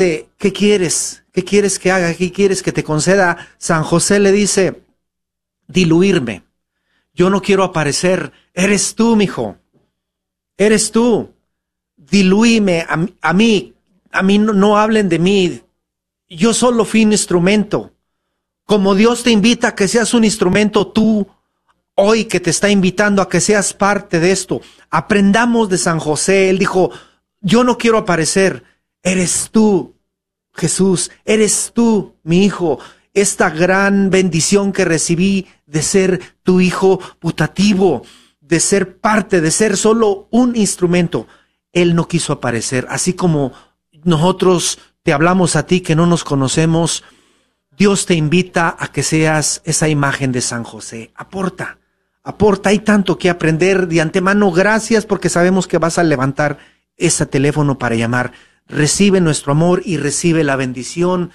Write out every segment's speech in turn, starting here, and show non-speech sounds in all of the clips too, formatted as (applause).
¿qué quieres? ¿Qué quieres que haga? ¿Qué quieres que te conceda? San José le dice, diluirme. Yo no quiero aparecer. Eres tú, mijo. Eres tú. Diluíme a, a mí. A mí no, no hablen de mí. Yo solo fui un instrumento. Como Dios te invita a que seas un instrumento, tú hoy que te está invitando a que seas parte de esto. Aprendamos de San José. Él dijo, yo no quiero aparecer. Eres tú, Jesús. Eres tú, mi hijo. Esta gran bendición que recibí de ser tu hijo putativo, de ser parte, de ser solo un instrumento. Él no quiso aparecer, así como nosotros te hablamos a ti que no nos conocemos, Dios te invita a que seas esa imagen de San José. Aporta, aporta, hay tanto que aprender de antemano. Gracias porque sabemos que vas a levantar ese teléfono para llamar. Recibe nuestro amor y recibe la bendición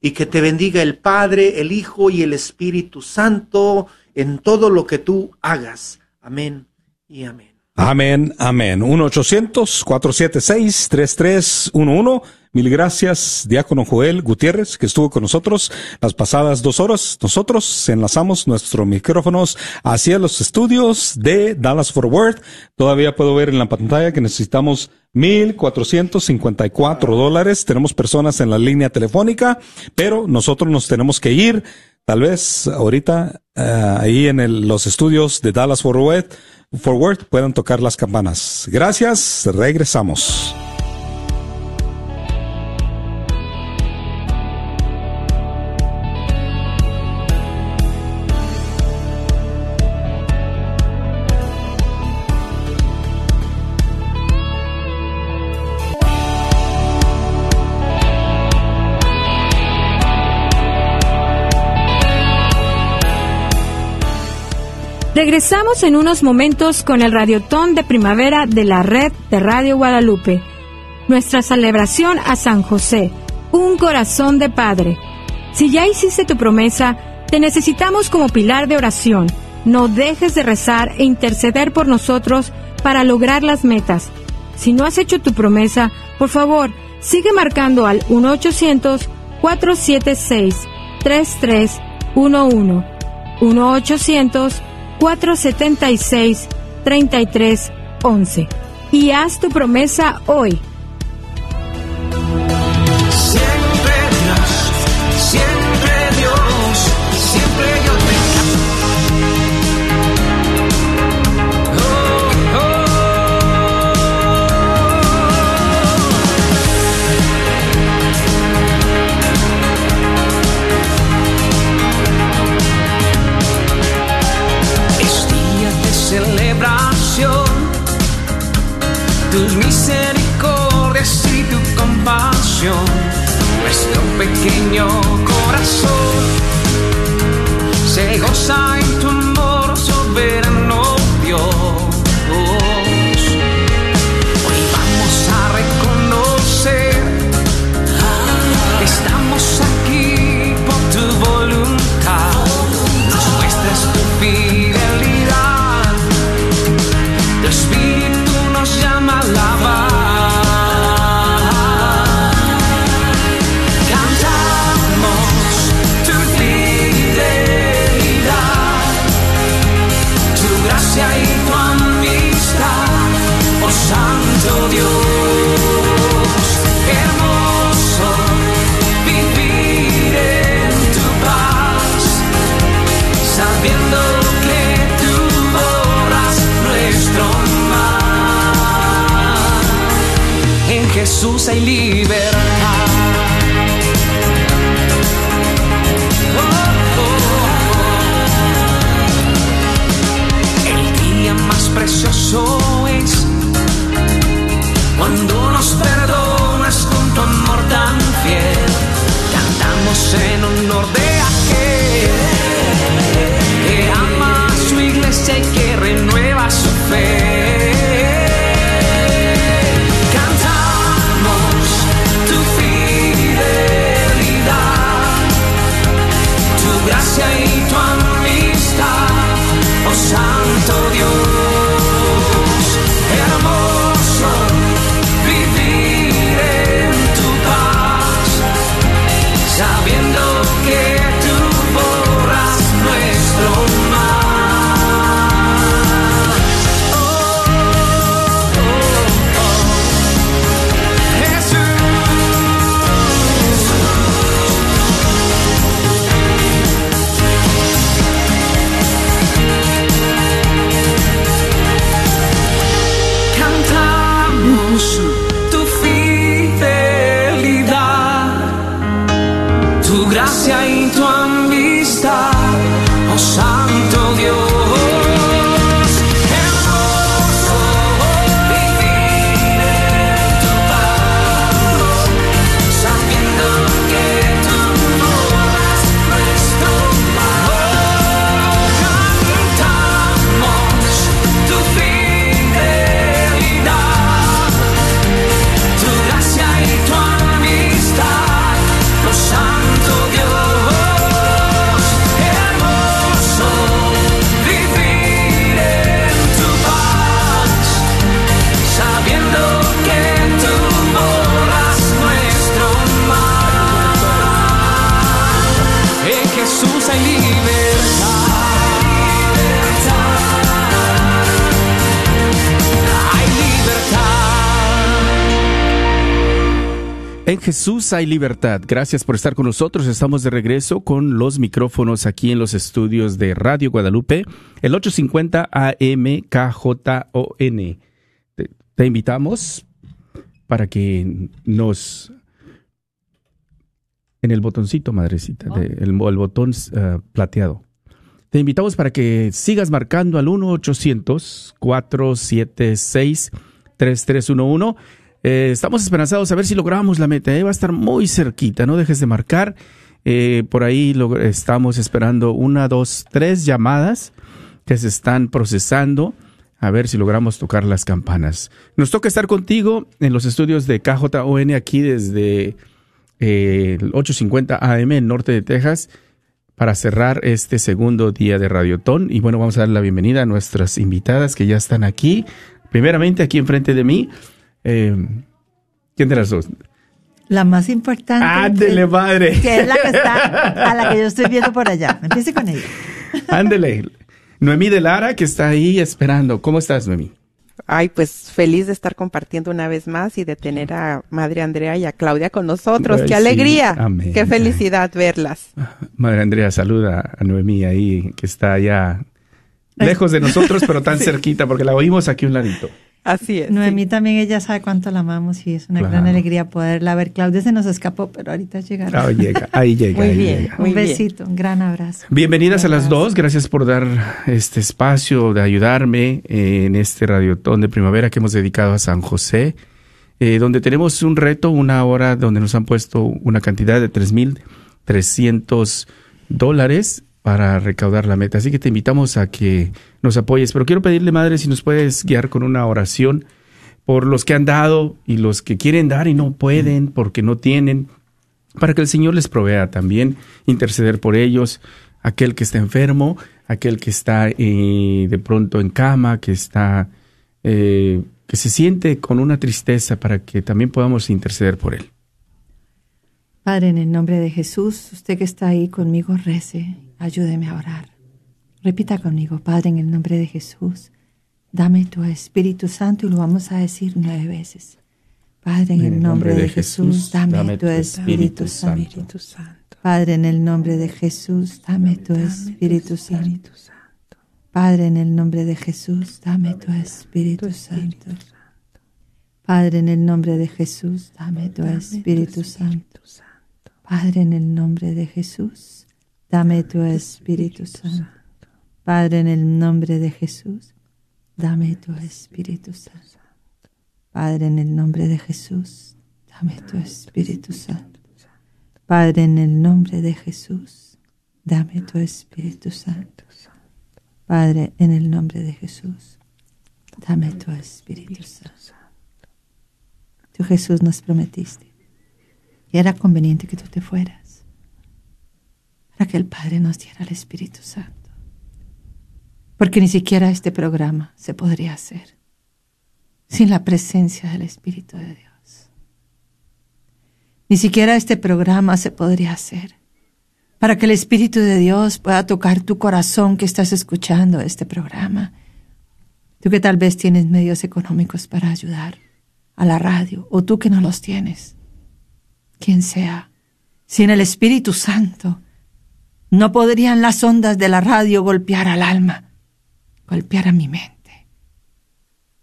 y que te bendiga el Padre, el Hijo y el Espíritu Santo en todo lo que tú hagas. Amén y amén. Amén, amén. 1-800-476-3311. Mil gracias, diácono Joel Gutiérrez, que estuvo con nosotros las pasadas dos horas. Nosotros enlazamos nuestros micrófonos hacia los estudios de Dallas Forward. Todavía puedo ver en la pantalla que necesitamos 1.454 dólares. Tenemos personas en la línea telefónica, pero nosotros nos tenemos que ir. Tal vez ahorita eh, ahí en los estudios de Dallas Forward, Forward puedan tocar las campanas. Gracias, regresamos. Regresamos en unos momentos con el radiotón de primavera de la red de Radio Guadalupe. Nuestra celebración a San José, un corazón de Padre. Si ya hiciste tu promesa, te necesitamos como pilar de oración. No dejes de rezar e interceder por nosotros para lograr las metas. Si no has hecho tu promesa, por favor, sigue marcando al 1-800-476-3311. 1-800 476 3311 y haz tu promesa hoy. Nuestro pequeño corazón se goza en tu amor soberano Hay Jesús hay libertad. Gracias por estar con nosotros. Estamos de regreso con los micrófonos aquí en los estudios de Radio Guadalupe, el 850 AM KJON. Te, te invitamos para que nos... En el botoncito, madrecita, de- el, el botón eh, plateado. Te invitamos para que sigas marcando al 1-800-476-3311. Eh, estamos esperanzados a ver si logramos la meta. eh, Va a estar muy cerquita, no dejes de marcar. Eh, por ahí lo- estamos esperando una, dos, tres llamadas que se están procesando. A ver si logramos tocar las campanas. Nos toca estar contigo en los estudios de KJON aquí desde el 850 AM en norte de Texas para cerrar este segundo día de Radiotón. Y bueno, vamos a dar la bienvenida a nuestras invitadas que ya están aquí. Primeramente, aquí enfrente de mí. Eh, ¿Quién de las dos? La más importante. Ándele, que, madre. que es la que está, a la que yo estoy viendo por allá. Empiece con ella. Ándele. Noemí de Lara, que está ahí esperando. ¿Cómo estás, Noemí? Ay, pues feliz de estar compartiendo una vez más y de tener a Madre Andrea y a Claudia con nosotros. Ay, ¡Qué sí. alegría! Amén. ¡Qué felicidad verlas! Madre Andrea, saluda a Noemí ahí, que está allá lejos de nosotros, pero tan (laughs) cerquita, porque la oímos aquí un ladito. Así es. Noemí sí. también, ella sabe cuánto la amamos y es una gran alegría poderla ver. Claudia se nos escapó, pero ahorita llegará. Ahí llega, ahí llega. Muy ahí bien. llega. muy un bien. besito, un gran abrazo. Bienvenidas a las dos, gracias por dar este espacio de ayudarme en este radiotón de primavera que hemos dedicado a San José, eh, donde tenemos un reto, una hora donde nos han puesto una cantidad de 3.300 dólares para recaudar la meta. Así que te invitamos a que nos apoyes, pero quiero pedirle, Madre, si nos puedes guiar con una oración por los que han dado y los que quieren dar y no pueden porque no tienen para que el Señor les provea también, interceder por ellos, aquel que está enfermo, aquel que está eh, de pronto en cama, que está, eh, que se siente con una tristeza, para que también podamos interceder por él. Padre, en el nombre de Jesús, usted que está ahí conmigo, rece, ayúdeme a orar. Repita conmigo, Padre, en el nombre de Jesús, dame tu Espíritu Santo y lo vamos a decir nueve veces. Padre, en el nombre de Jesús, dame tu Espíritu Santo. Espíritu Santo. Padre, en el nombre de Jesús, dame tu Espíritu Santo. Padre, en el nombre de Jesús, dame tu Espíritu Santo. Padre, en el nombre de Jesús, dame tu Espíritu Santo. Padre, en el nombre de Jesús, dame tu Espíritu Santo. Padre, en el nombre de Jesús, dame tu Espíritu Santo. Padre, en el nombre de Jesús, dame tu Espíritu Santo. Padre, en el nombre de Jesús, dame tu Espíritu Santo. Padre, en el nombre de Jesús, dame tu Espíritu Santo. Tú Jesús nos prometiste que era conveniente que tú te fueras para que el Padre nos diera el Espíritu Santo. Porque ni siquiera este programa se podría hacer sin la presencia del Espíritu de Dios. Ni siquiera este programa se podría hacer para que el Espíritu de Dios pueda tocar tu corazón que estás escuchando este programa. Tú que tal vez tienes medios económicos para ayudar a la radio, o tú que no los tienes, quien sea, sin el Espíritu Santo, no podrían las ondas de la radio golpear al alma, golpear a mi mente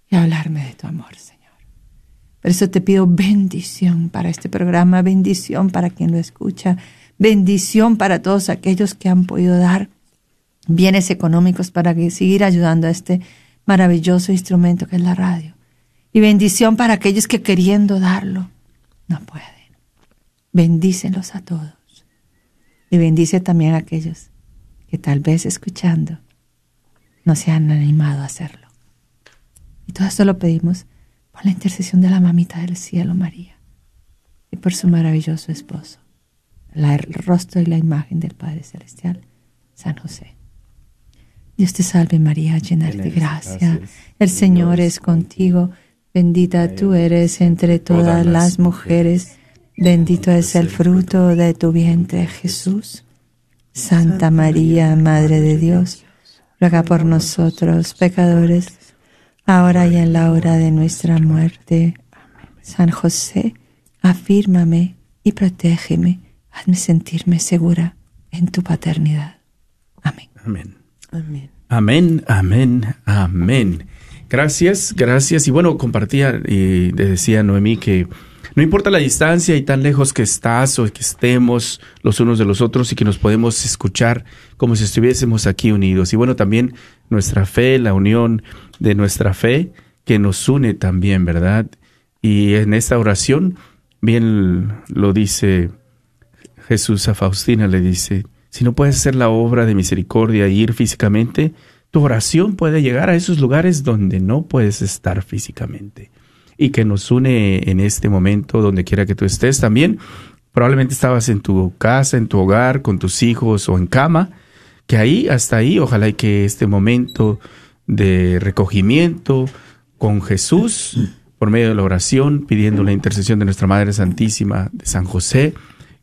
y hablarme de tu amor, Señor. Por eso te pido bendición para este programa, bendición para quien lo escucha, bendición para todos aquellos que han podido dar bienes económicos para seguir ayudando a este maravilloso instrumento que es la radio. Y bendición para aquellos que queriendo darlo no pueden. Bendícelos a todos. Y bendice también a aquellos que tal vez escuchando no se han animado a hacerlo. Y todo esto lo pedimos por la intercesión de la mamita del cielo, María, y por su maravilloso esposo, la- el rostro y la imagen del Padre Celestial, San José. Dios te salve María, llena de gracia. El Señor es contigo. Bendita tú eres entre todas las mujeres. Bendito es el fruto de tu vientre, Jesús. Santa María, Madre de Dios, ruega por nosotros pecadores, ahora y en la hora de nuestra muerte. San José, afírmame y protégeme. Hazme sentirme segura en tu paternidad. Amén. Amén. Amén. Amén, amén, amén. Gracias, gracias. Y bueno, compartía y le decía a Noemí que no importa la distancia y tan lejos que estás o que estemos los unos de los otros y que nos podemos escuchar como si estuviésemos aquí unidos. Y bueno, también nuestra fe, la unión de nuestra fe que nos une también, ¿verdad? Y en esta oración, bien lo dice Jesús a Faustina, le dice, si no puedes hacer la obra de misericordia y ir físicamente, tu oración puede llegar a esos lugares donde no puedes estar físicamente. Y que nos une en este momento, donde quiera que tú estés también. Probablemente estabas en tu casa, en tu hogar, con tus hijos o en cama, que ahí, hasta ahí, ojalá y que este momento de recogimiento con Jesús, por medio de la oración, pidiendo la intercesión de nuestra Madre Santísima, de San José,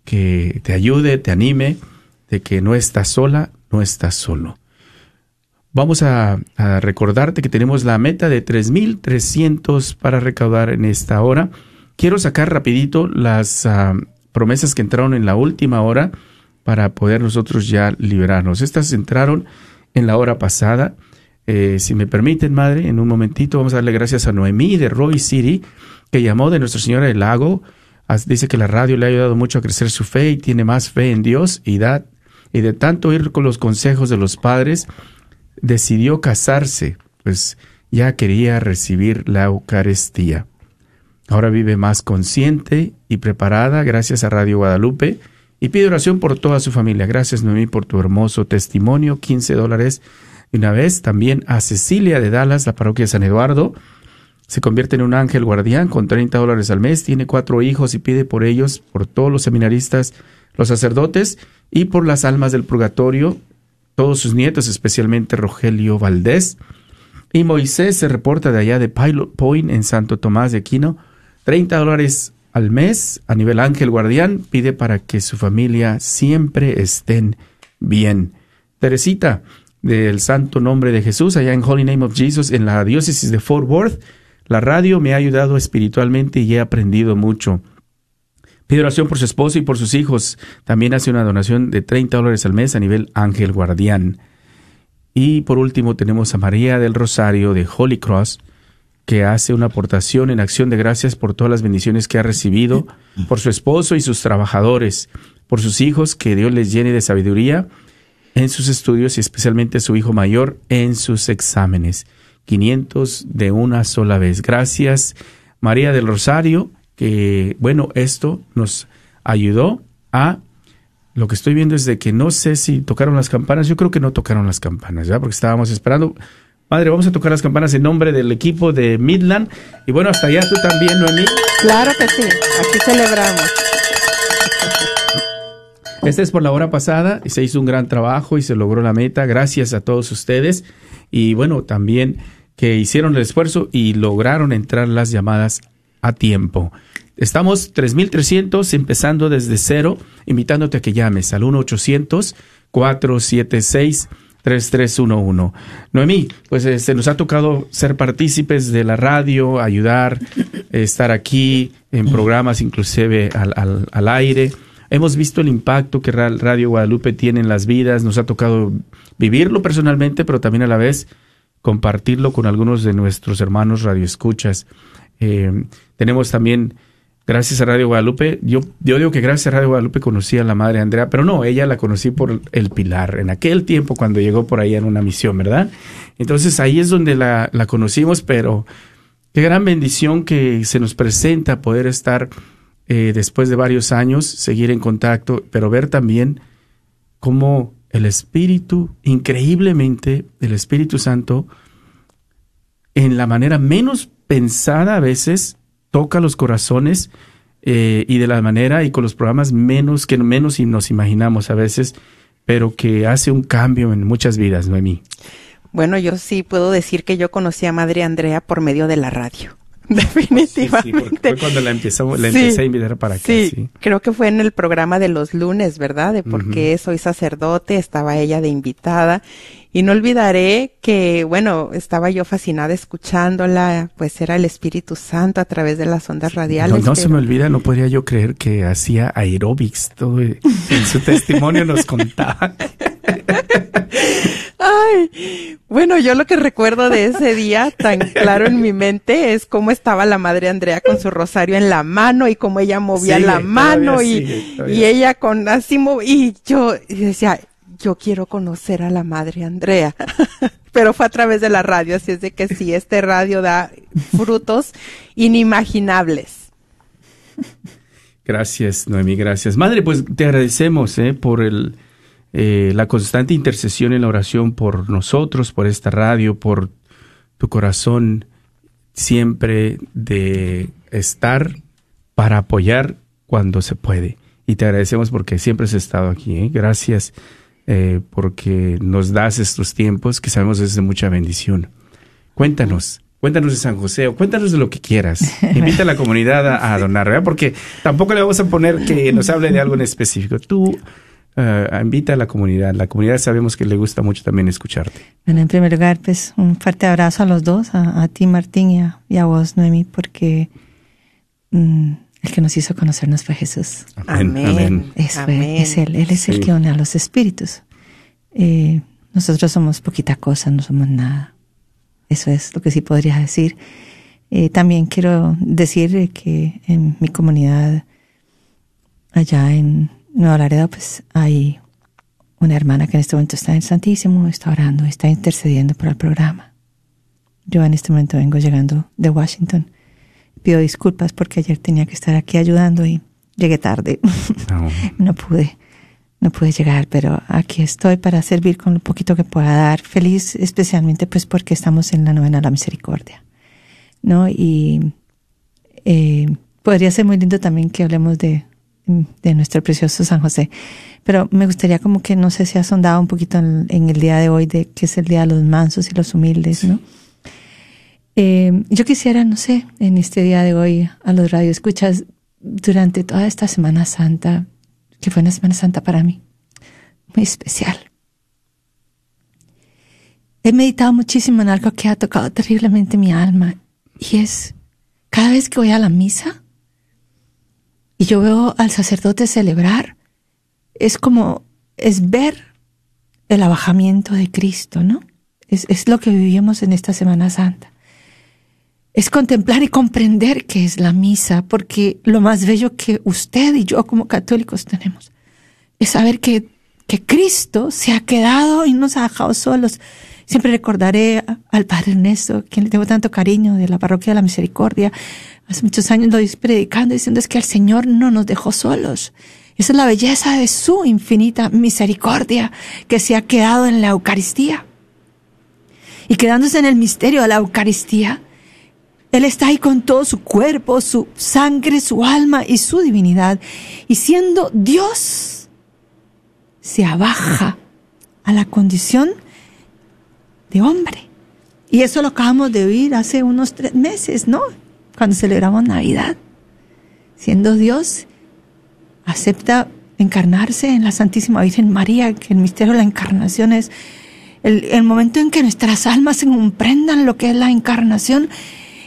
que te ayude, te anime, de que no estás sola, no estás solo. Vamos a, recordarte que tenemos la meta de 3.300 para recaudar en esta hora. Quiero sacar rapidito las ah, promesas que entraron en la última hora para poder nosotros ya liberarnos. Estas entraron en la hora pasada. Eh, si me permiten, madre, en un momentito vamos a darle gracias a Noemí de Roy City, que llamó de Nuestra Señora del Lago. Dice que la radio le ha ayudado mucho a crecer su fe y tiene más fe en Dios y, da, y de tanto ir con los consejos de los padres, decidió casarse, pues ya quería recibir la Eucaristía. Ahora vive más consciente y preparada gracias a Radio Guadalupe y pide oración por toda su familia. Gracias Noemí por tu hermoso testimonio, 15 dólares. Y una vez también a Cecilia de Dallas, la parroquia de San Eduardo. Se convierte en un ángel guardián con 30 dólares al mes, tiene cuatro hijos y pide por ellos, por todos los seminaristas, los sacerdotes y por las almas del purgatorio, todos sus nietos, especialmente Rogelio Valdés. Y Moisés se reporta de allá de Pilot Point en Santo Tomás de Aquino, 30 dólares al mes a nivel ángel guardián, pide para que su familia siempre estén bien. Teresita, del Santo Nombre de Jesús, allá en Holy Name of Jesus, en la diócesis de Fort Worth, la radio me ha ayudado espiritualmente y he aprendido mucho. Pide oración por su esposo y por sus hijos. También hace una donación de 30 dólares al mes a nivel ángel guardián. Y por último tenemos a María del Rosario de Holy Cross, que hace una aportación en acción de gracias por todas las bendiciones que ha recibido, por su esposo y sus trabajadores, por sus hijos, que Dios les llene de sabiduría en sus estudios y especialmente su hijo mayor en sus exámenes. 500 de una sola vez. Gracias, María del Rosario, que bueno, esto nos ayudó a lo que estoy viendo es de que no sé si tocaron las campanas. Yo creo que no tocaron las campanas, ¿ya? Porque estábamos esperando. Madre, vamos a tocar las campanas en nombre del equipo de Midland. Y bueno, hasta allá tú también, Noemí. Claro que sí, aquí celebramos. Esta es por la hora pasada y se hizo un gran trabajo y se logró la meta. Gracias a todos ustedes. Y bueno, también que hicieron el esfuerzo y lograron entrar las llamadas a tiempo. Estamos 3.300 empezando desde cero, invitándote a que llames al 1-800-476-3311. Noemí, pues eh, se nos ha tocado ser partícipes de la radio, ayudar, eh, estar aquí en programas inclusive al, al, al aire. Hemos visto el impacto que Ra- Radio Guadalupe tiene en las vidas, nos ha tocado vivirlo personalmente, pero también a la vez compartirlo con algunos de nuestros hermanos radioescuchas. Eh, tenemos también gracias a Radio Guadalupe, yo, yo digo que gracias a Radio Guadalupe conocí a la Madre Andrea, pero no, ella la conocí por el Pilar, en aquel tiempo cuando llegó por ahí en una misión, ¿verdad? Entonces ahí es donde la, la conocimos, pero qué gran bendición que se nos presenta poder estar eh, después de varios años, seguir en contacto, pero ver también cómo el Espíritu, increíblemente, el Espíritu Santo, en la manera menos pensada a veces, toca los corazones eh, y de la manera y con los programas menos que menos nos imaginamos a veces, pero que hace un cambio en muchas vidas, Noemí. Bueno, yo sí puedo decir que yo conocí a Madre Andrea por medio de la radio. (laughs) Definitivamente. Sí, fue cuando la, empezó, la empecé a invitar para acá. Sí, creo que fue en el programa de los lunes, ¿verdad? De por qué soy sacerdote, estaba ella de invitada. Y no olvidaré que, bueno, estaba yo fascinada escuchándola, pues era el Espíritu Santo a través de las ondas radiales. No, no se me olvida, no podría yo creer que hacía aerobics, todo en su testimonio nos contaba. (laughs) Ay, bueno, yo lo que recuerdo de ese día tan claro en mi mente es cómo estaba la madre Andrea con su rosario en la mano y cómo ella movía la mano y, y ella con así y yo decía, yo quiero conocer a la madre Andrea. (laughs) Pero fue a través de la radio, así es de que sí, este radio da frutos inimaginables. Gracias, Noemí, gracias. Madre, pues te agradecemos eh, por el, eh, la constante intercesión en la oración por nosotros, por esta radio, por tu corazón siempre de estar para apoyar cuando se puede. Y te agradecemos porque siempre has estado aquí. ¿eh? Gracias eh, porque nos das estos tiempos que sabemos es de mucha bendición. Cuéntanos, cuéntanos de San José o cuéntanos de lo que quieras. (laughs) Invita a la comunidad a, donar, ¿verdad? Porque tampoco le vamos a poner que nos hable de algo en específico. Tú uh, invita a la comunidad. La comunidad sabemos que le gusta mucho también escucharte. Bueno, en primer lugar, pues un fuerte abrazo a los dos, a, ti Martín y a, y a, vos Noemi, porque mm, el que nos hizo conocernos fue Jesús. Amén. Es, es Él. Él es el que une a los espíritus. Eh, nosotros somos poquita cosa, no somos nada. Eso es lo que sí podría decir. Eh, también quiero decir que en mi comunidad, allá en Nueva Laredo, pues hay una hermana que en este momento está en el Santísimo, está orando, está intercediendo por el programa. Yo en este momento vengo llegando de Washington pido disculpas porque ayer tenía que estar aquí ayudando y llegué tarde. (laughs) No. pude, no pude llegar, pero aquí estoy para servir con lo poquito que pueda dar. Feliz especialmente pues porque estamos en la novena de la misericordia, ¿no? Y eh, podría ser muy lindo también que hablemos de, de nuestro precioso San José. Pero me gustaría como que no sé si ha sondado un poquito en, en, el día de hoy de que es el día de los mansos y los humildes, ¿no? Eh, yo quisiera, no sé, en este día de hoy a los radioescuchas durante toda esta Semana Santa, que fue una Semana Santa para mí, muy especial. He meditado muchísimo en algo que ha tocado terriblemente mi alma y es cada vez que voy a la misa y yo veo al sacerdote celebrar, es como, es ver el abajamiento de Cristo, ¿no? Es, es lo que vivimos en esta Semana Santa es contemplar y comprender qué es la misa, porque lo más bello que usted y yo como católicos tenemos es saber que, que Cristo se ha quedado y nos ha dejado solos. Siempre recordaré al Padre Ernesto, quien le tengo tanto cariño, de la Parroquia de la Misericordia. Hace muchos años lo hice predicando diciendo es que el Señor no nos dejó solos. Esa es la belleza de su infinita misericordia que se ha quedado en la Eucaristía. Y quedándose en el misterio de la Eucaristía, él está ahí con todo su cuerpo, su sangre, su alma y su divinidad. Y siendo Dios, se abaja a la condición de hombre. Y eso lo acabamos de oír hace unos tres meses, ¿no? Cuando celebramos Navidad. Siendo Dios, acepta encarnarse en la Santísima Virgen María, que el misterio de la encarnación es el, el momento en que nuestras almas se comprendan lo que es la encarnación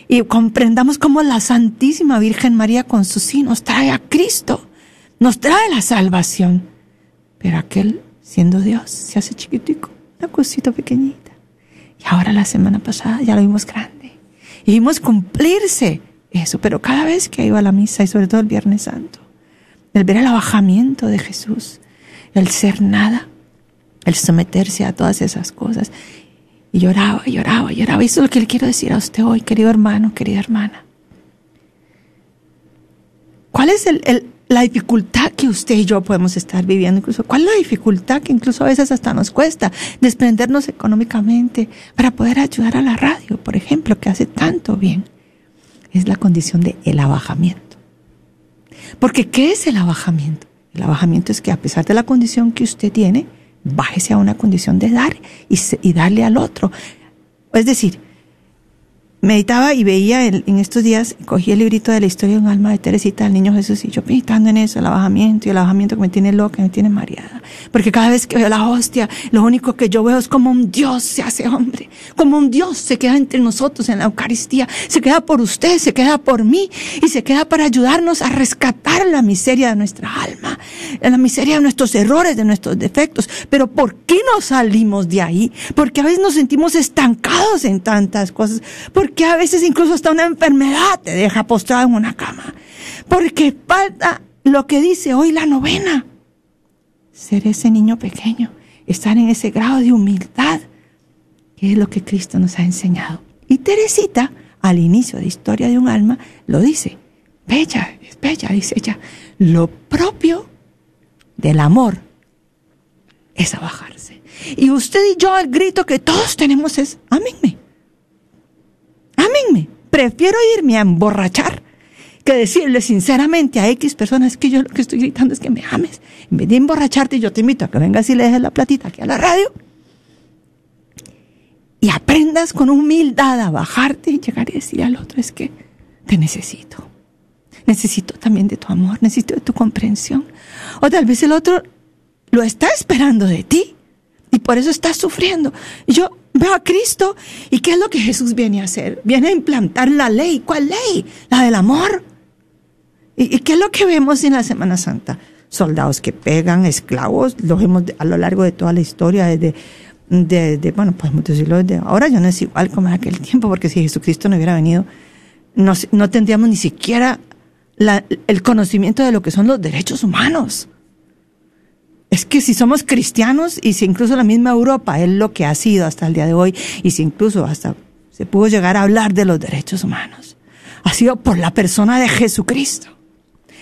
y comprendamos cómo la Santísima Virgen María con su sí nos trae a Cristo, nos trae la salvación. Pero aquel, siendo Dios, se hace chiquitico, una cosita pequeñita. Y ahora la semana pasada ya lo vimos grande. Y vimos cumplirse eso, pero cada vez que iba a la misa y sobre todo el Viernes Santo, el ver el abajamiento de Jesús, el ser nada, el someterse a todas esas cosas. Y lloraba, lloraba, lloraba. Y eso es lo que le quiero decir a usted hoy, querido hermano, querida hermana. ¿Cuál es la dificultad que usted y yo podemos estar viviendo? Incluso, ¿cuál es la dificultad que incluso a veces hasta nos cuesta desprendernos económicamente para poder ayudar a la radio, por ejemplo, que hace tanto bien? Es la condición de el abajamiento. Porque ¿qué es el abajamiento? El abajamiento es que a pesar de la condición que usted tiene, bájese a una condición de dar y, y darle al otro. Es decir, meditaba y veía en, estos días, cogí el librito de la historia de un alma de Teresita, del niño Jesús, y yo meditando en eso, el abajamiento y el abajamiento que me tiene loca, me tiene mareada. Porque cada vez que veo la hostia, lo único que yo veo es como un Dios se hace hombre, como un Dios se queda entre nosotros en la Eucaristía, se queda por usted, se queda por mí, y se queda para ayudarnos a rescatar la miseria de nuestra alma, la miseria de nuestros errores, de nuestros defectos. Pero ¿por qué no salimos de ahí? Porque a veces nos sentimos estancados en tantas cosas. Porque que a veces incluso hasta una enfermedad te deja postrado en una cama. Porque falta lo que dice hoy la novena. Ser ese niño pequeño, estar en ese grado de humildad, que es lo que Cristo nos ha enseñado. Y Teresita, al inicio de Historia de un alma, lo dice. Bella, es bella, dice ella. Lo propio del amor es abajarse. Y usted y yo, el grito que todos tenemos es, amén Ámenme. Prefiero irme a emborrachar que decirle sinceramente a X personas que yo lo que estoy gritando es que me ames. En vez de emborracharte, yo te invito a que vengas y le dejes la platita aquí a la radio y aprendas con humildad a bajarte y llegar y decir al otro es que te necesito. Necesito también de tu amor, necesito de tu comprensión. O tal vez el otro lo está esperando de ti y por eso está sufriendo. Yo veo a Cristo y ¿qué es lo que Jesús viene a hacer? Viene a implantar la ley. ¿Cuál ley? La del amor. ¿Y, qué es lo que vemos en la Semana Santa? Soldados que pegan, esclavos, lo vemos a lo largo de toda la historia, desde, de, bueno, pues muchos siglos de ahora ya no es igual como en aquel tiempo, porque si Jesucristo no hubiera venido, no, no tendríamos ni siquiera el conocimiento de lo que son los derechos humanos. Es que si somos cristianos y si incluso la misma Europa es lo que ha sido hasta el día de hoy y si incluso hasta se pudo llegar a hablar de los derechos humanos, ha sido por la persona de Jesucristo,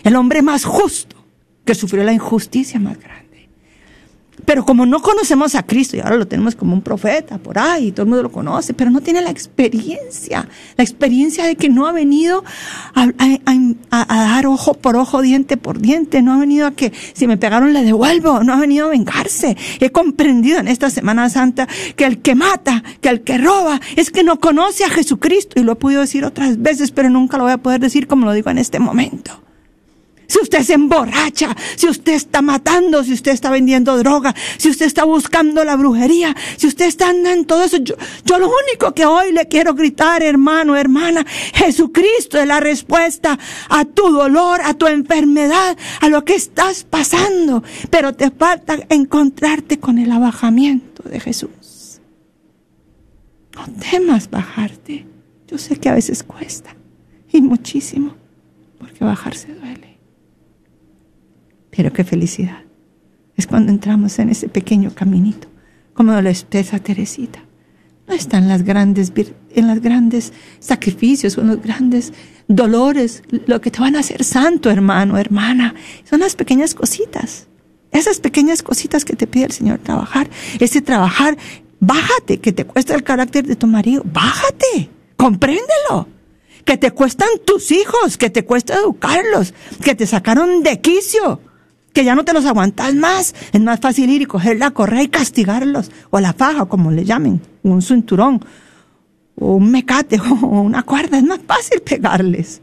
el hombre más justo que sufrió la injusticia más grande. Pero como no conocemos a Cristo y ahora lo tenemos como un profeta por ahí, todo el mundo lo conoce, pero no tiene la experiencia, la experiencia de que no ha venido a, dar ojo por ojo, diente por diente, no ha venido a que si me pegaron le devuelvo, no ha venido a vengarse. He comprendido en esta Semana Santa que el que mata, que el que roba, es que no conoce a Jesucristo y lo he podido decir otras veces, pero nunca lo voy a poder decir como lo digo en este momento si usted se emborracha, si usted está matando, si usted está vendiendo droga, si usted está buscando la brujería, si usted está andando en todo eso, yo, lo único que hoy le quiero gritar, hermano, hermana, Jesucristo es la respuesta a tu dolor, a tu enfermedad, a lo que estás pasando, pero te falta encontrarte con el abajamiento de Jesús. No temas bajarte. Yo sé que a veces cuesta y muchísimo, porque bajarse duele. Pero qué felicidad. Es cuando entramos en ese pequeño caminito, como lo expresa Teresita. No están las grandes, en los grandes sacrificios en los grandes dolores, lo que te van a hacer santo, hermano, hermana. Son las pequeñas cositas. Esas pequeñas cositas que te pide el Señor trabajar. Ese trabajar, bájate, que te cuesta el carácter de tu marido. Bájate, compréndelo que te cuestan tus hijos, que te cuesta educarlos, que te sacaron de quicio, que ya no te los aguantas más. Es más fácil ir y coger la correa y castigarlos, o la faja, como le llamen, un cinturón, o un mecate, (laughs) o una cuerda. Es más fácil pegarles.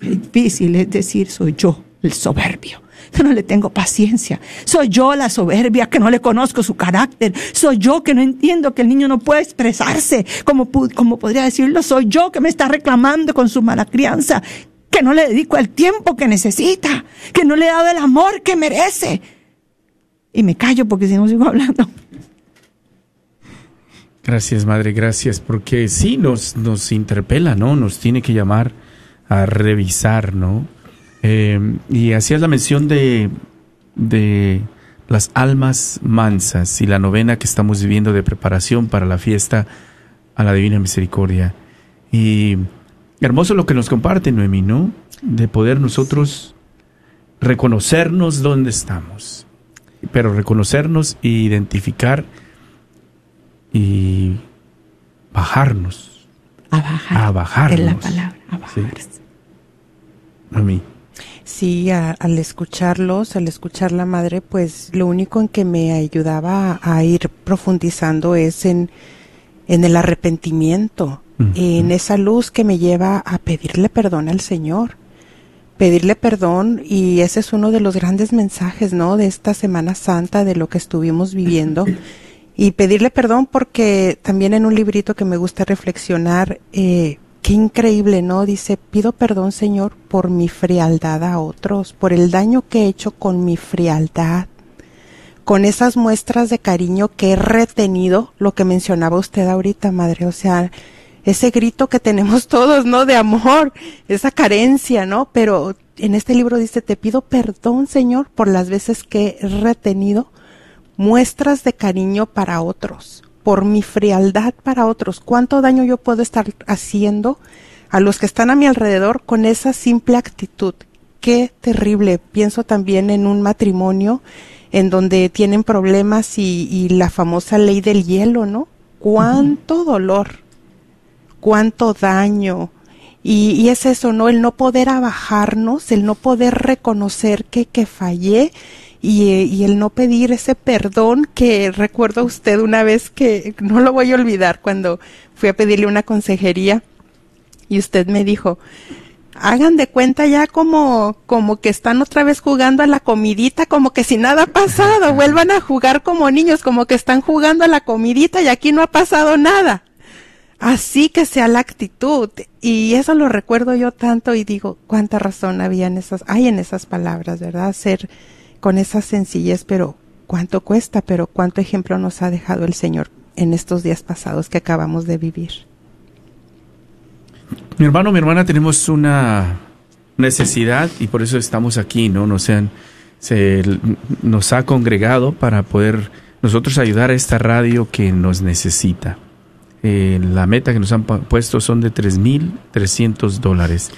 difícil es decir, soy yo, el soberbio. Yo no le tengo paciencia. Soy yo la soberbia que no le conozco su carácter. Soy yo que no entiendo que el niño no puede expresarse como, como podría decirlo. Soy yo que me está reclamando con su mala crianza que no le dedico el tiempo que necesita, que no le he dado el amor que merece. Y me callo porque si no sigo hablando. Gracias, Madre, gracias, porque sí nos, nos interpela, ¿no? Nos tiene que llamar a revisar, ¿no? Eh, y hacías la mención de, de las almas mansas y la novena que estamos viviendo de preparación para la fiesta a la Divina Misericordia. Y hermoso lo que nos comparte Noemí, ¿no? De poder nosotros reconocernos dónde estamos, pero reconocernos e identificar y bajarnos. A bajar. A bajarnos. Es la palabra, a bajarse. Noemí. Sí, a- al escucharlos, al escuchar la madre, pues lo único en que me ayudaba a ir profundizando es en, en el arrepentimiento. En esa luz que me lleva a pedirle perdón al Señor. Pedirle perdón y ese es uno de los grandes mensajes, ¿no? De esta Semana Santa, de lo que estuvimos viviendo. Y pedirle perdón porque también en un librito que me gusta reflexionar, eh, qué increíble, ¿no? Dice, pido perdón, Señor, por mi frialdad a otros, por el daño que he hecho con mi frialdad, con esas muestras de cariño que he retenido, lo que mencionaba usted ahorita, madre, o sea, ese grito que tenemos (laughs) todos, ¿no? De amor, esa carencia, ¿no? Pero en este libro dice, te pido perdón, Señor, por las veces que he retenido muestras de cariño para otros, por mi frialdad para otros. ¿Cuánto daño yo puedo estar haciendo a los que están a mi alrededor con esa simple actitud? Qué terrible. Pienso también en un matrimonio en donde tienen problemas y, y la famosa ley del hielo, ¿no? Cuánto dolor, cuánto daño. Y, es eso, ¿no? El no poder abajarnos, el no poder reconocer que, que fallé y, eh, el no pedir ese perdón que recuerdo a usted una vez que no lo voy a olvidar cuando fui a pedirle una consejería y usted me dijo, hagan de cuenta ya como, como que están otra vez jugando a la comidita, como que si nada ha pasado, vuelvan a jugar como niños, como que están jugando a la comidita y aquí no ha pasado nada. Así que sea la actitud. Y eso lo recuerdo yo tanto y digo, cuánta razón había en esas, hay en esas palabras, ¿verdad? Ser con esa sencillez, pero cuánto cuesta, pero cuánto ejemplo nos ha dejado el Señor en estos días pasados que acabamos de vivir. Mi hermano, mi hermana, tenemos una necesidad y por eso estamos aquí, ¿no? Nos, han, se, nos ha congregado para poder nosotros ayudar a esta radio que nos necesita. Eh, la meta que nos han pu- puesto son de 3.300 dólares.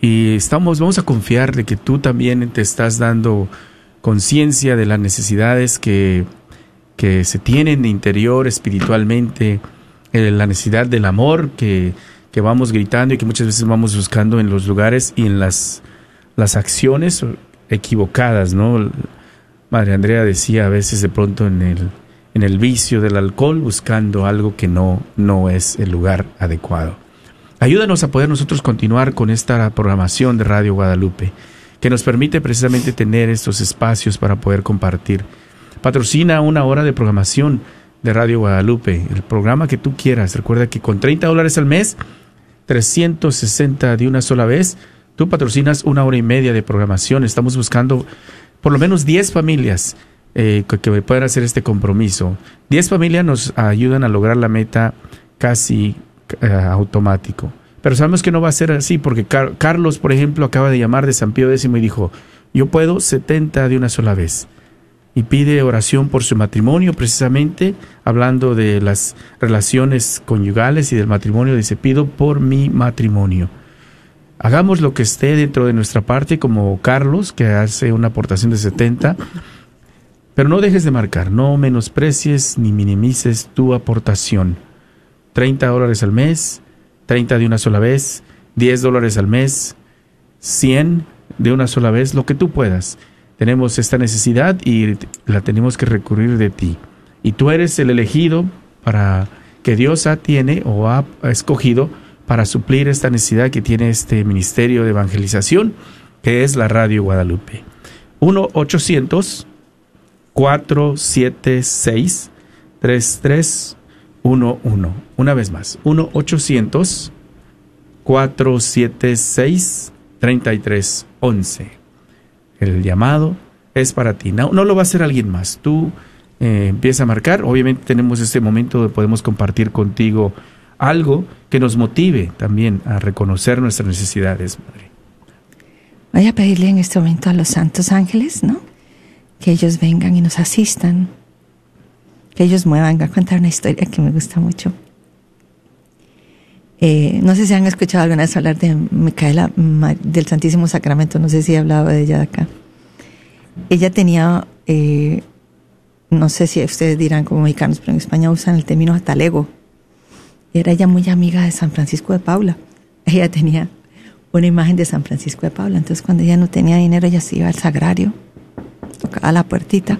Y estamos, vamos a confiar de que tú también te estás dando conciencia de las necesidades que, que se tienen interior, espiritualmente, eh, la necesidad del amor que, que vamos gritando y que muchas veces vamos buscando en los lugares y en las, las acciones equivocadas, ¿no? Madre Andrea decía a veces de pronto en el, en el vicio del alcohol buscando algo que no, no es el lugar adecuado. Ayúdanos a poder nosotros continuar con esta programación de Radio Guadalupe, que nos permite precisamente tener estos espacios para poder compartir. Patrocina una hora de programación de Radio Guadalupe, el programa que tú quieras. Recuerda que con 30 dólares al mes, 360 de una sola vez, tú patrocinas una hora y media de programación. Estamos buscando por lo menos 10 familias eh, que, puedan hacer este compromiso. 10 familias nos ayudan a lograr la meta casi eh, automático. Pero sabemos que no va a ser así, porque Car- Carlos, por ejemplo, acaba de llamar de San Pío X y dijo, yo puedo 70 de una sola vez. Y pide oración por su matrimonio, precisamente, hablando de las relaciones conyugales y del matrimonio, dice, pido por mi matrimonio. Hagamos lo que esté dentro de nuestra parte, como Carlos, que hace una aportación de 70, pero no dejes de marcar, no menosprecies ni minimices tu aportación. 30 dólares al mes, 30 de una sola vez, 10 dólares al mes, 100 de una sola vez, lo que tú puedas. Tenemos esta necesidad y la tenemos que recurrir de ti. Y tú eres el elegido para que Dios tiene o ha escogido para suplir esta necesidad que tiene este ministerio de evangelización, que es la Radio Guadalupe. 1 800 476 3311. Una vez más, 1 800 476 3311. El llamado es para ti. No, no lo va a hacer alguien más. Tú eh, empieza a marcar. Obviamente tenemos este momento donde podemos compartir contigo algo que nos motive también a reconocer nuestras necesidades, Madre. Voy a pedirle en este momento a los santos ángeles, ¿no? Que ellos vengan y nos asistan, que ellos muevan. Voy a contar una historia que me gusta mucho. Eh, no sé si han escuchado alguna vez hablar de Micaela del Santísimo Sacramento, no sé si he hablado de ella de acá. Ella tenía, eh, no sé si ustedes dirán como mexicanos, pero en España usan el término talego. Era ella muy amiga de San Francisco de Paula. (laughs) Ella tenía una imagen de San Francisco de Paula. Entonces, cuando ella no tenía dinero, ella se iba al sagrario, tocaba la puertita,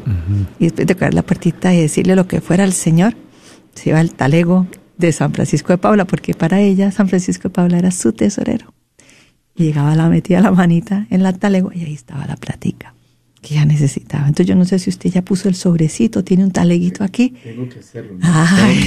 y después de tocar la puertita y decirle lo que fuera al Señor, se iba al talego de San Francisco de Paula, porque para ella San Francisco de Paula era su tesorero. Y llegaba, la metía la manita en la talego y ahí estaba la platica que ella necesitaba. Entonces yo no sé si usted ya puso el sobrecito, tiene un taleguito aquí. Tengo que hacerlo.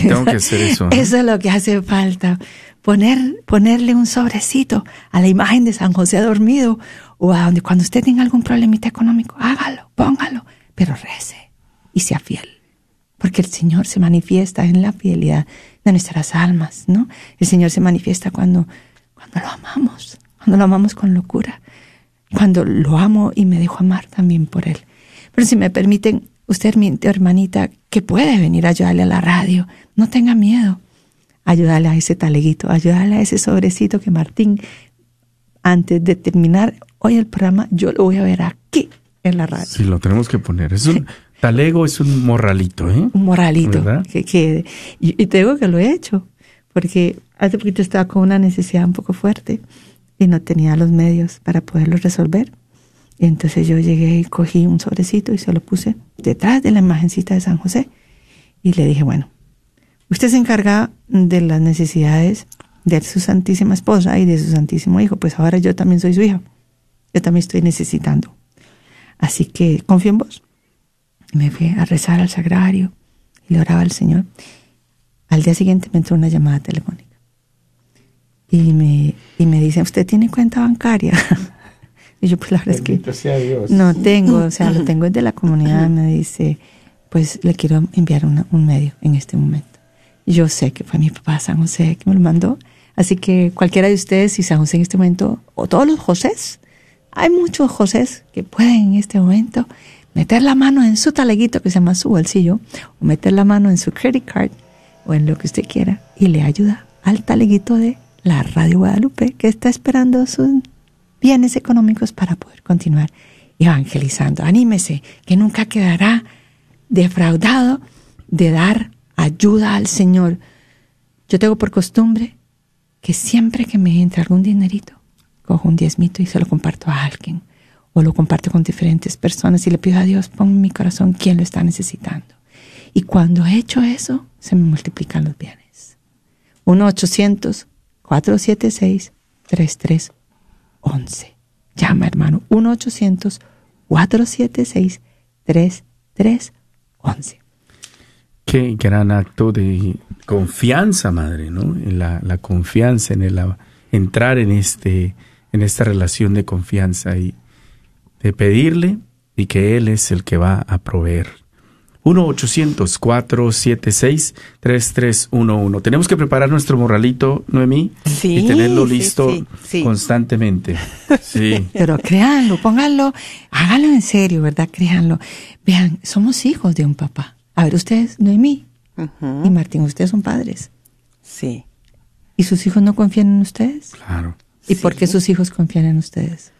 tengo, que (laughs) hacer eso. Eso es lo que hace falta. Poner, ponerle un sobrecito a la imagen de San José dormido o a donde cuando usted tenga algún problemita económico, hágalo, póngalo, pero rece y sea fiel. Porque el Señor se manifiesta en la fidelidad de nuestras almas, ¿no? El Señor se manifiesta cuando, cuando lo amamos, cuando lo amamos con locura, cuando lo amo y me dejo amar también por Él. Pero si me permiten, usted, mi hermanita, que puede venir a ayudarle a la radio, no tenga miedo. Ayudarle a ese taleguito, ayudarle a ese sobrecito que Martín, antes de terminar hoy el programa, yo lo voy a ver aquí en la radio. Sí, lo tenemos que poner. Es un, (laughs) Talego es un morralito, ¿eh? Un morralito. Que, y, te digo que lo he hecho, porque hace poquito estaba con una necesidad un poco fuerte y no tenía los medios para poderlo resolver. Y entonces yo llegué y cogí un sobrecito y se lo puse detrás de la imagencita de San José. Y le dije, bueno, usted se encarga de las necesidades de su santísima esposa y de su santísimo hijo, pues ahora yo también soy su hijo. Yo también estoy necesitando. Así que confío en vos me fui a rezar al sagrario y le oraba al Señor. Al día siguiente me entró una llamada telefónica y me, y me dice, ¿usted tiene cuenta bancaria? (laughs) y yo, pues la verdad es que no tengo, o sea, lo tengo desde la comunidad. Me dice, pues le quiero enviar un medio en este momento. Yo sé que fue mi papá San José que me lo mandó. Así que cualquiera de ustedes, si San José en este momento, o todos los Josés, hay muchos Josés que pueden en este momento meter la mano en su taleguito que se llama su bolsillo, o meter la mano en su credit card, o en lo que usted quiera, y le ayuda al taleguito de la Radio Guadalupe, que está esperando sus bienes económicos para poder continuar evangelizando. Anímese, que nunca quedará defraudado de dar ayuda al Señor. Yo tengo por costumbre que siempre que me entra algún dinerito, cojo un diezmito y se lo comparto a alguien o lo comparto con diferentes personas y le pido a Dios, pon en mi corazón quién lo está necesitando. Y cuando he hecho eso, se me multiplican los bienes. 1-800-476-3311. Llama, hermano. 1-800-476-3311. Qué gran acto de confianza, madre, ¿no? La, la confianza en el entrar en este en esta relación de confianza y de pedirle y que Él es el que va a proveer. 1-800-476-3311. Tenemos que preparar nuestro morralito, Noemí, y tenerlo listo constantemente. (laughs) Sí. Pero créanlo, pónganlo, háganlo en serio, ¿verdad? Créanlo. Vean, somos hijos de un papá. A ver, ustedes, Noemí y Martín, ustedes son padres. Sí. ¿Y sus hijos no confían en ustedes? Claro. ¿Y por qué sus hijos confían en ustedes?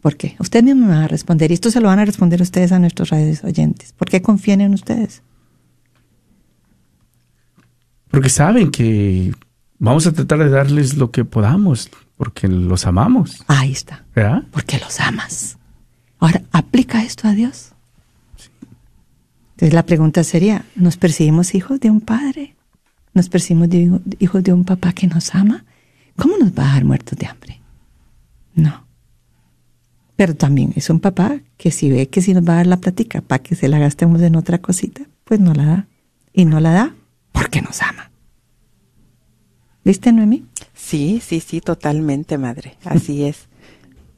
¿Por qué? Usted mismo me va a responder. Y esto se lo van a responder ustedes a nuestros radios oyentes. ¿Por qué confían en ustedes? Porque saben que vamos a tratar de darles lo que podamos, porque los amamos. Ahí está. ¿Verdad? Porque los amas. Ahora, ¿aplica esto a Dios? Sí. Entonces la pregunta sería, ¿nos percibimos hijos de un padre? ¿Nos percibimos hijos de un papá que nos ama? ¿Cómo nos va a dejar muertos de hambre? No. Pero también es un papá que si ve que si nos va a dar la plática para que se la gastemos en otra cosita, pues no la da. Y no la da porque nos ama. ¿Viste, Noemí? Sí, sí, sí, totalmente, madre. Así es.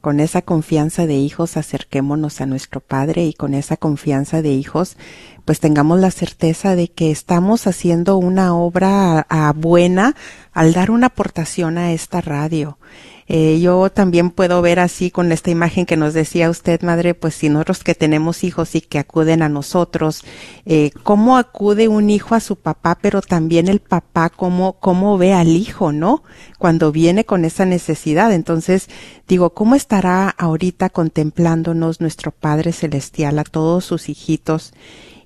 Con esa confianza de hijos acerquémonos a nuestro Padre y con esa confianza de hijos pues tengamos la certeza de que estamos haciendo una obra buena al dar una aportación a esta radio. Eh, yo también puedo ver así con esta imagen que nos decía usted, madre, pues si nosotros que tenemos hijos y que acuden a nosotros, eh, cómo acude un hijo a su papá, pero también el papá cómo, cómo ve al hijo, ¿no? Cuando viene con esa necesidad. Entonces, digo, ¿cómo estará ahorita contemplándonos nuestro Padre Celestial a todos sus hijitos?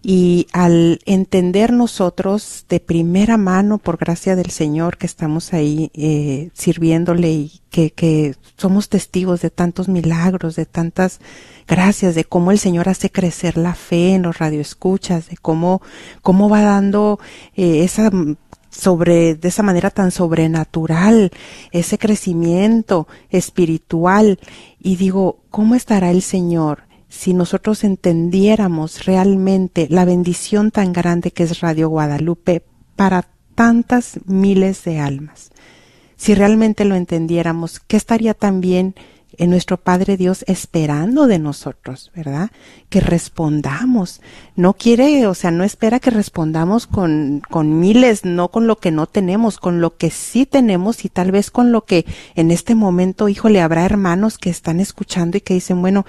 Y al entender nosotros de primera mano, por gracia del Señor, que estamos ahí eh, sirviéndole y que, que somos testigos de tantos milagros, de tantas gracias, de cómo el Señor hace crecer la fe en los radioescuchas, de cómo, cómo va dando eh, esa sobre de esa manera tan sobrenatural ese crecimiento espiritual. Y digo cómo estará el Señor si nosotros entendiéramos realmente la bendición tan grande que es Radio Guadalupe para tantas miles de almas. Si realmente lo entendiéramos, ¿qué estaría también en nuestro Padre Dios esperando de nosotros, ¿verdad? Que respondamos. No quiere, o sea, no espera que respondamos con, con miles, no con lo que no tenemos, con lo que sí tenemos y tal vez con lo que en este momento, híjole, habrá hermanos que están escuchando y que dicen, bueno,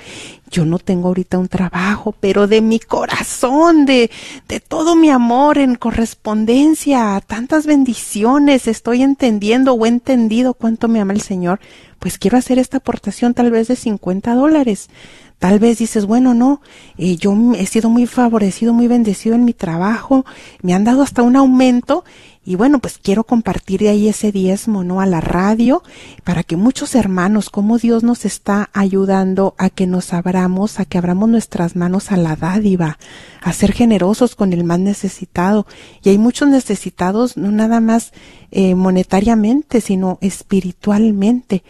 yo no tengo ahorita un trabajo, pero de mi corazón, de, de todo mi amor en correspondencia tantas bendiciones, estoy entendiendo o he entendido cuánto me ama el Señor pues quiero hacer esta aportación tal vez de 50 dólares. Tal vez dices, bueno, no, eh, yo he sido muy favorecido, muy bendecido en mi trabajo, me han dado hasta un aumento y bueno, pues quiero compartir de ahí ese diezmo, ¿no? A la radio, para que muchos hermanos, como Dios nos está ayudando a que nos abramos, a que abramos nuestras manos a la dádiva, a ser generosos con el más necesitado. Y hay muchos necesitados, no nada más eh, monetariamente, sino espiritualmente.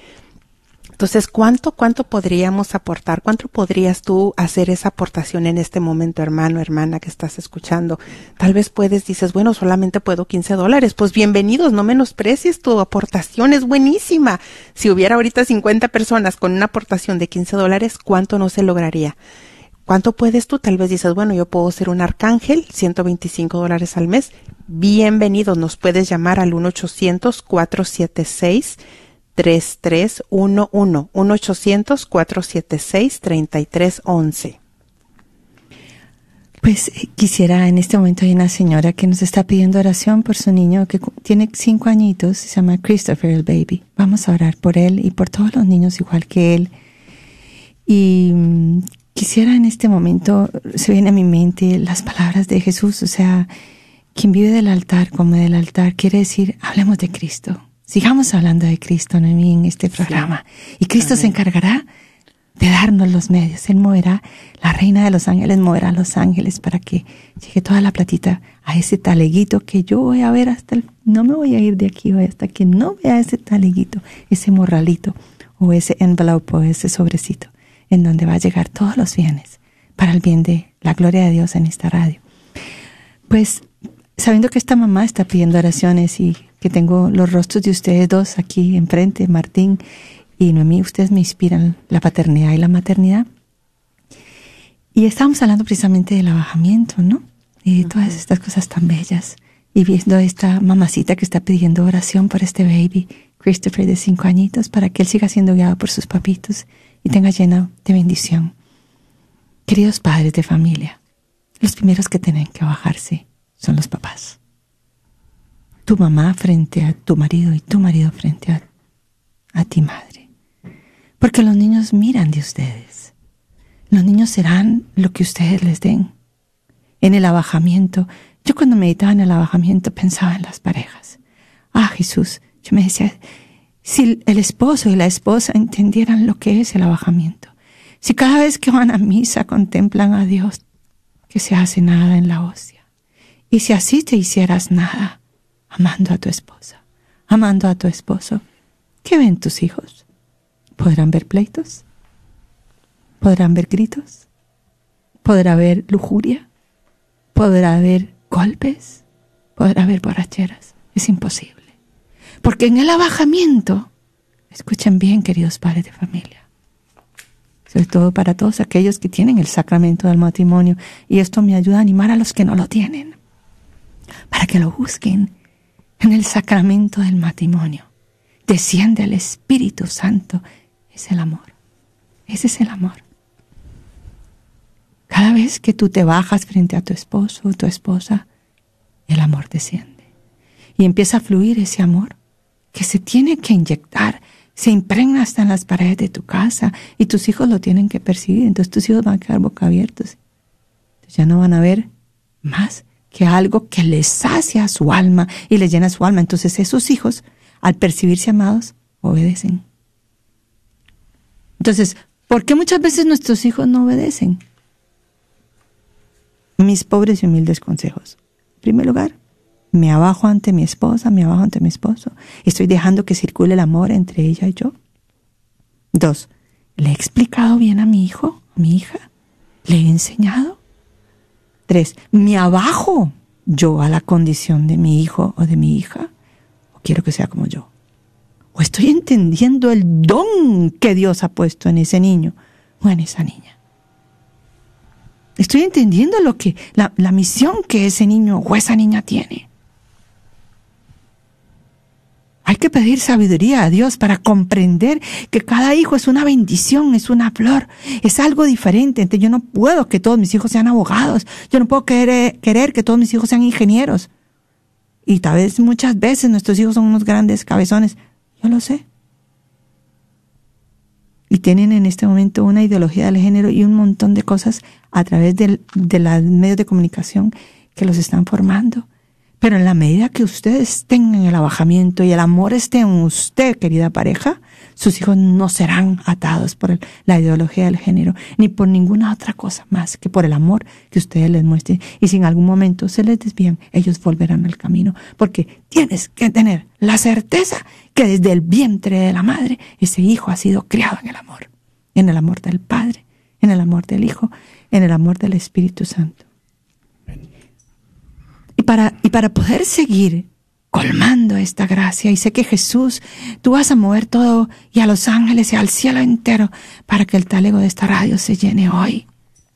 Entonces, ¿cuánto, cuánto podríamos aportar? ¿Cuánto podrías tú hacer esa aportación en este momento, hermano, hermana, que estás escuchando? Tal vez puedes, dices, bueno, solamente puedo 15 dólares. Pues bienvenidos, no menosprecies, tu aportación es buenísima. Si hubiera ahorita 50 personas con una aportación de 15 dólares, ¿cuánto no se lograría? ¿Cuánto puedes tú? Tal vez dices, bueno, yo puedo ser un arcángel, 125 dólares al mes. Bienvenidos, nos puedes llamar al 1 800 476 3311 1-800-476-3311. Pues eh, quisiera, en este momento hay una señora que nos está pidiendo oración por su niño que tiene cinco añitos, se llama Christopher el baby. Vamos a orar por él y por todos los niños igual que él. Y mm, quisiera en este momento, se viene a mi mente las palabras de Jesús, o sea, quien vive del altar como del altar, quiere decir, hablemos de Cristo Sigamos hablando de Cristo en este programa. Y Cristo se encargará de darnos los medios. Él moverá, la reina de los ángeles moverá a los ángeles para que llegue toda la platita a ese taleguito que yo voy a ver hasta el, no me voy a ir de aquí hoy hasta que no vea ese taleguito, ese morralito o ese envelope o ese sobrecito en donde va a llegar todos los bienes para el bien de la gloria de Dios en esta radio. Pues sabiendo que esta mamá está pidiendo oraciones y que tengo los rostros de ustedes dos aquí enfrente, Martín y Noemí, ustedes me inspiran la paternidad y la maternidad. Y estábamos hablando precisamente del abajamiento, ¿no? Y de todas estas cosas tan bellas. Y viendo a esta mamacita que está pidiendo oración por este baby, Christopher de cinco añitos, para que él siga siendo guiado por sus papitos y tenga lleno de bendición. Queridos padres de familia, los primeros que tienen que bajarse son los papás tu mamá frente a tu marido y tu marido frente a, a ti madre. Porque los niños miran de ustedes. Los niños serán lo que ustedes les den. En el abajamiento, yo cuando meditaba en el abajamiento pensaba en las parejas. Ah, Jesús, yo me decía, si el esposo y la esposa entendieran lo que es el abajamiento, si cada vez que van a misa contemplan a Dios, que se hace nada en la hostia, y si así te hicieras nada, amando a tu esposa, amando a tu esposo. ¿Qué ven tus hijos? ¿Podrán ver pleitos? ¿Podrán ver gritos? ¿Podrá haber lujuria? ¿Podrá haber golpes? ¿Podrá haber borracheras? Es imposible. Porque en el abajamiento, escuchen bien, queridos padres de familia, sobre todo para todos aquellos que tienen el sacramento del matrimonio. Y esto me ayuda a animar a los que no lo tienen, para que lo busquen en el sacramento del matrimonio. Desciende el Espíritu Santo, es el amor. Ese es el amor. Cada vez que tú te bajas frente a tu esposo o tu esposa, el amor desciende. Y empieza a fluir ese amor que se tiene que inyectar, se impregna hasta en las paredes de tu casa y tus hijos lo tienen que percibir. Entonces tus hijos van a quedar boca abiertos. Entonces ya no van a ver más que algo que les sacia su alma y les llena su alma. Entonces esos hijos, al percibirse amados, obedecen. Entonces, ¿por qué muchas veces nuestros hijos no obedecen? Mis pobres y humildes consejos. En primer lugar, me abajo ante mi esposa, me abajo ante mi esposo. Estoy dejando que circule el amor entre ella y yo. Dos, ¿le he explicado bien a mi hijo, a mi hija? ¿Le he enseñado? Tres, ¿me abajo yo a la condición de mi hijo o de mi hija? ¿O quiero que sea como yo? ¿O estoy entendiendo el don que Dios ha puesto en ese niño o en esa niña? Estoy entendiendo lo que, la, la misión que ese niño o esa niña tiene. Hay que pedir sabiduría a Dios para comprender que cada hijo es una bendición, es una flor, es algo diferente. Entonces yo no puedo que todos mis hijos sean abogados, yo no puedo querer, querer que todos mis hijos sean ingenieros. Y tal vez muchas veces nuestros hijos son unos grandes cabezones, yo lo sé. Y tienen en este momento una ideología del género y un montón de cosas a través de los medios de comunicación que los están formando. Pero en la medida que ustedes tengan el abajamiento y el amor esté en usted, querida pareja, sus hijos no serán atados por la ideología del género, ni por ninguna otra cosa más que por el amor que ustedes les muestren. Y si en algún momento se les desvían, ellos volverán al camino. Porque tienes que tener la certeza que desde el vientre de la madre, ese hijo ha sido criado en el amor. En el amor del Padre, en el amor del Hijo, en el amor del Espíritu Santo. Y para, y para poder seguir colmando esta gracia, y sé que Jesús, tú vas a mover todo y a los ángeles y al cielo entero para que el talego de esta radio se llene hoy.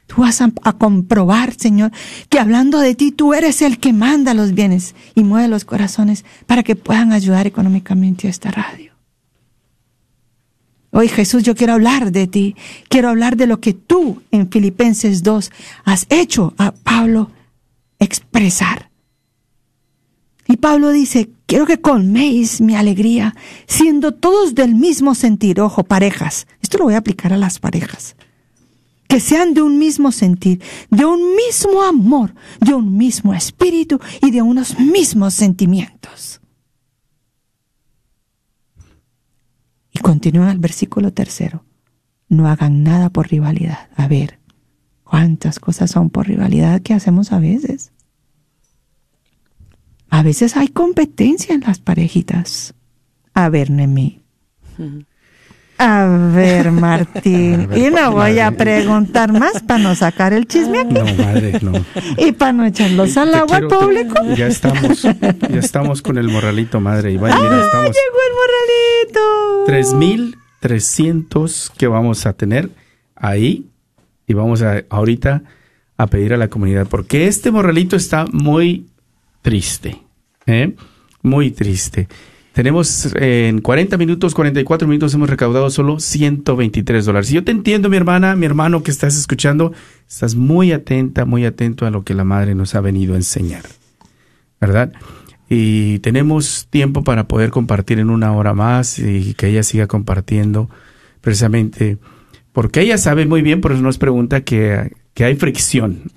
Tú vas a, a, comprobar, Señor, que hablando de ti, tú eres el que manda los bienes y mueve los corazones para que puedan ayudar económicamente a esta radio. Hoy Jesús, yo quiero hablar de ti, quiero hablar de lo que tú en Filipenses 2 has hecho a Pablo expresar. Y Pablo dice, quiero que colméis mi alegría, siendo todos del mismo sentir, ojo, parejas. Esto lo voy a aplicar a las parejas. Que sean de un mismo sentir, de un mismo amor, de un mismo espíritu y de unos mismos sentimientos. Y continúa el versículo tercero. No hagan nada por rivalidad. A ver, ¿cuántas cosas son por rivalidad que hacemos a veces? A veces hay competencia en las parejitas. A ver, Nemi. A ver, (laughs) Martín. y no voy a preguntar más para no sacar el chisme aquí. No, madre, no. Y para no echarlos al agua quiero- público. Ya estamos, ya estamos con el morralito, madre. Mira, ¡Ah, estamos llegó el morralito! 3.300 que vamos a tener ahí. Y vamos a ahorita a pedir a la comunidad. Porque este morralito está muy triste. ¿eh? Muy triste. Tenemos eh, en 40 minutos, 44 minutos hemos recaudado solo 123 dólares. Y yo te entiendo, mi hermana, mi hermano que estás escuchando, estás muy atenta, muy atento a lo que la madre nos ha venido a enseñar. ¿Verdad? Y tenemos tiempo para poder compartir en una hora más y que ella siga compartiendo precisamente porque ella sabe muy bien, por eso nos pregunta que, que hay fricción.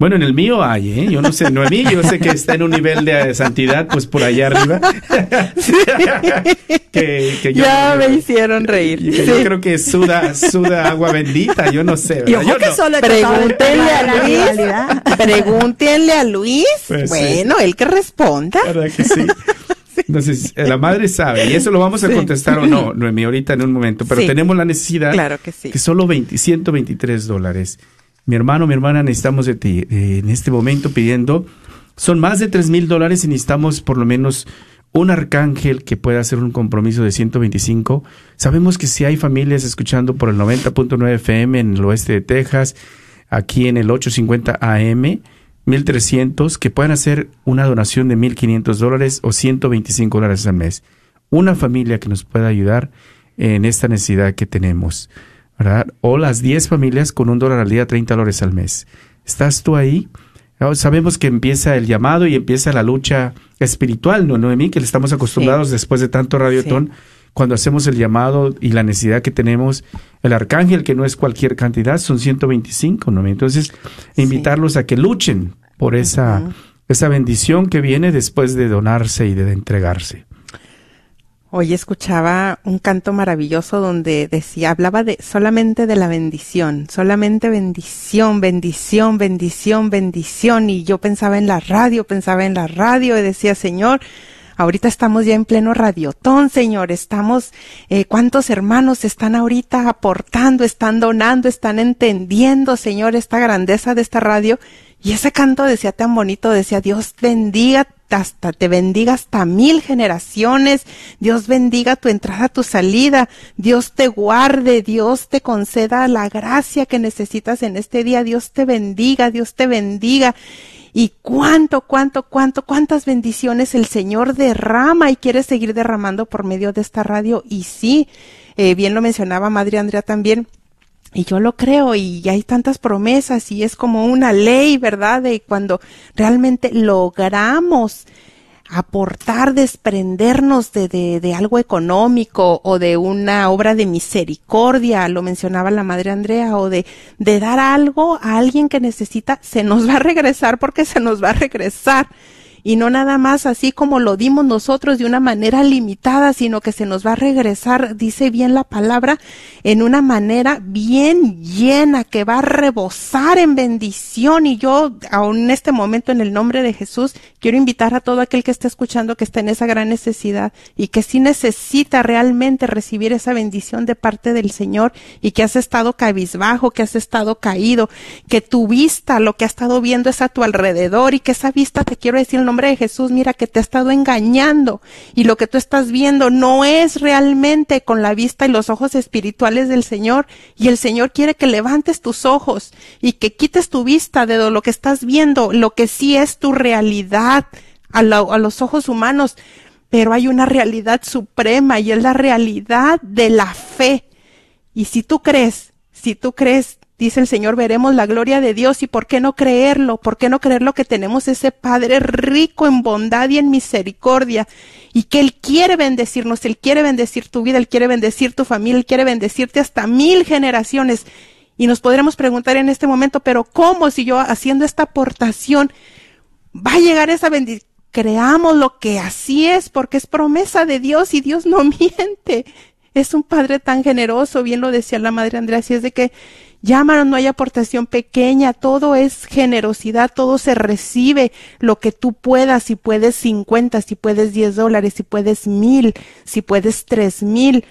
Bueno, en el mío hay, ¿eh? Yo no sé, Noemí, yo sé que está en un nivel de santidad, pues por allá arriba. (laughs) que, que yo, ya me hicieron reír. que Sí. yo creo que suda, suda agua bendita, yo no sé. Y ¿verdad? ojo Yo que no. solo Pregúntenle a Luis. Pregúntenle a Luis. Pues sí. bueno, él que responda. ¿Verdad que sí? Entonces, eh, la madre sabe, y eso lo vamos a Sí. contestar o no, Noemí, ahorita en un momento, pero Sí. tenemos la necesidad Claro que sí. que solo 20, 123 dólares. Mi hermano, mi hermana, necesitamos de ti eh, en este momento pidiendo, son más de 3 mil dólares y necesitamos por lo menos un arcángel que pueda hacer un compromiso de 125. Sabemos que si hay familias escuchando por el 90.9 FM en el oeste de Texas, aquí en el 850 AM, 1300, que puedan hacer una donación de 1500 dólares o 125 dólares al mes. Una familia que nos pueda ayudar en esta necesidad que tenemos, ¿verdad? O las 10 familias con un dólar al día, 30 dólares al mes. ¿Estás tú ahí? Sabemos que empieza el llamado y empieza la lucha espiritual, ¿no, Noemí? Que le estamos acostumbrados después de tanto radiotón, cuando hacemos el llamado y la necesidad que tenemos. El arcángel, que no es cualquier cantidad, son 125, ¿no? Entonces, invitarlos a que luchen por esa, esa bendición que viene después de donarse y de entregarse. Hoy escuchaba un canto maravilloso donde decía, hablaba de solamente de la bendición, solamente bendición, bendición, bendición, bendición. Y yo pensaba en la radio, pensaba en la radio y decía, Señor, ahorita estamos ya en pleno radiotón, Señor, estamos, eh, cuántos hermanos están ahorita aportando, están donando, están entendiendo, Señor, esta grandeza de esta radio. Y ese canto decía tan bonito, decía, Dios bendiga hasta te bendiga hasta mil generaciones, Dios bendiga tu entrada, tu salida, Dios te guarde, Dios te conceda la gracia que necesitas en este día, Dios te bendiga, Dios te bendiga. Y cuánto, cuánto, cuánto, cuántas bendiciones el Señor derrama y quiere seguir derramando por medio de esta radio. Y sí, eh, bien lo mencionaba Madre Andrea también, y yo lo creo y hay tantas promesas y es como una ley, ¿verdad? De cuando realmente logramos aportar, desprendernos de, de, de, algo económico o de una obra de misericordia, lo mencionaba la madre Andrea, o de, de dar algo a alguien que necesita, se nos va a regresar porque se nos va a regresar y no nada más así como lo dimos nosotros de una manera limitada, sino que se nos va a regresar, dice bien la palabra, en una manera bien llena, que va a rebosar en bendición. Y yo, aún en este momento, en el nombre de Jesús, quiero invitar a todo aquel que esté escuchando que está en esa gran necesidad y que sí necesita realmente recibir esa bendición de parte del Señor y que has estado cabizbajo, que has estado caído, que tu vista, lo que has estado viendo es a tu alrededor y que esa vista, te quiero decir, nombre de Jesús, mira que te ha estado engañando y lo que tú estás viendo no es realmente con la vista y los ojos espirituales del Señor y el Señor quiere que levantes tus ojos y que quites tu vista de lo que estás viendo, lo que sí es tu realidad a, a los ojos humanos, pero hay una realidad suprema y es la realidad de la fe. Y si tú crees, si tú crees Dice el Señor, veremos la gloria de Dios y por qué no creerlo, por qué no creerlo que tenemos ese Padre rico en bondad y en misericordia y que Él quiere bendecirnos, Él quiere bendecir tu vida, Él quiere bendecir tu familia, Él quiere bendecirte hasta mil generaciones. Y nos podremos preguntar en este momento, pero ¿cómo si yo haciendo esta aportación va a llegar esa bendición? Creamos lo que así es, porque es promesa de Dios y Dios no (laughs) miente. Es un Padre tan generoso, bien lo decía la Madre Andrea, así es de que Llámanos, no hay aportación pequeña, todo es generosidad, todo se recibe, lo que tú puedas, si puedes 50, si puedes 10 dólares, si puedes mil, si puedes tres mil,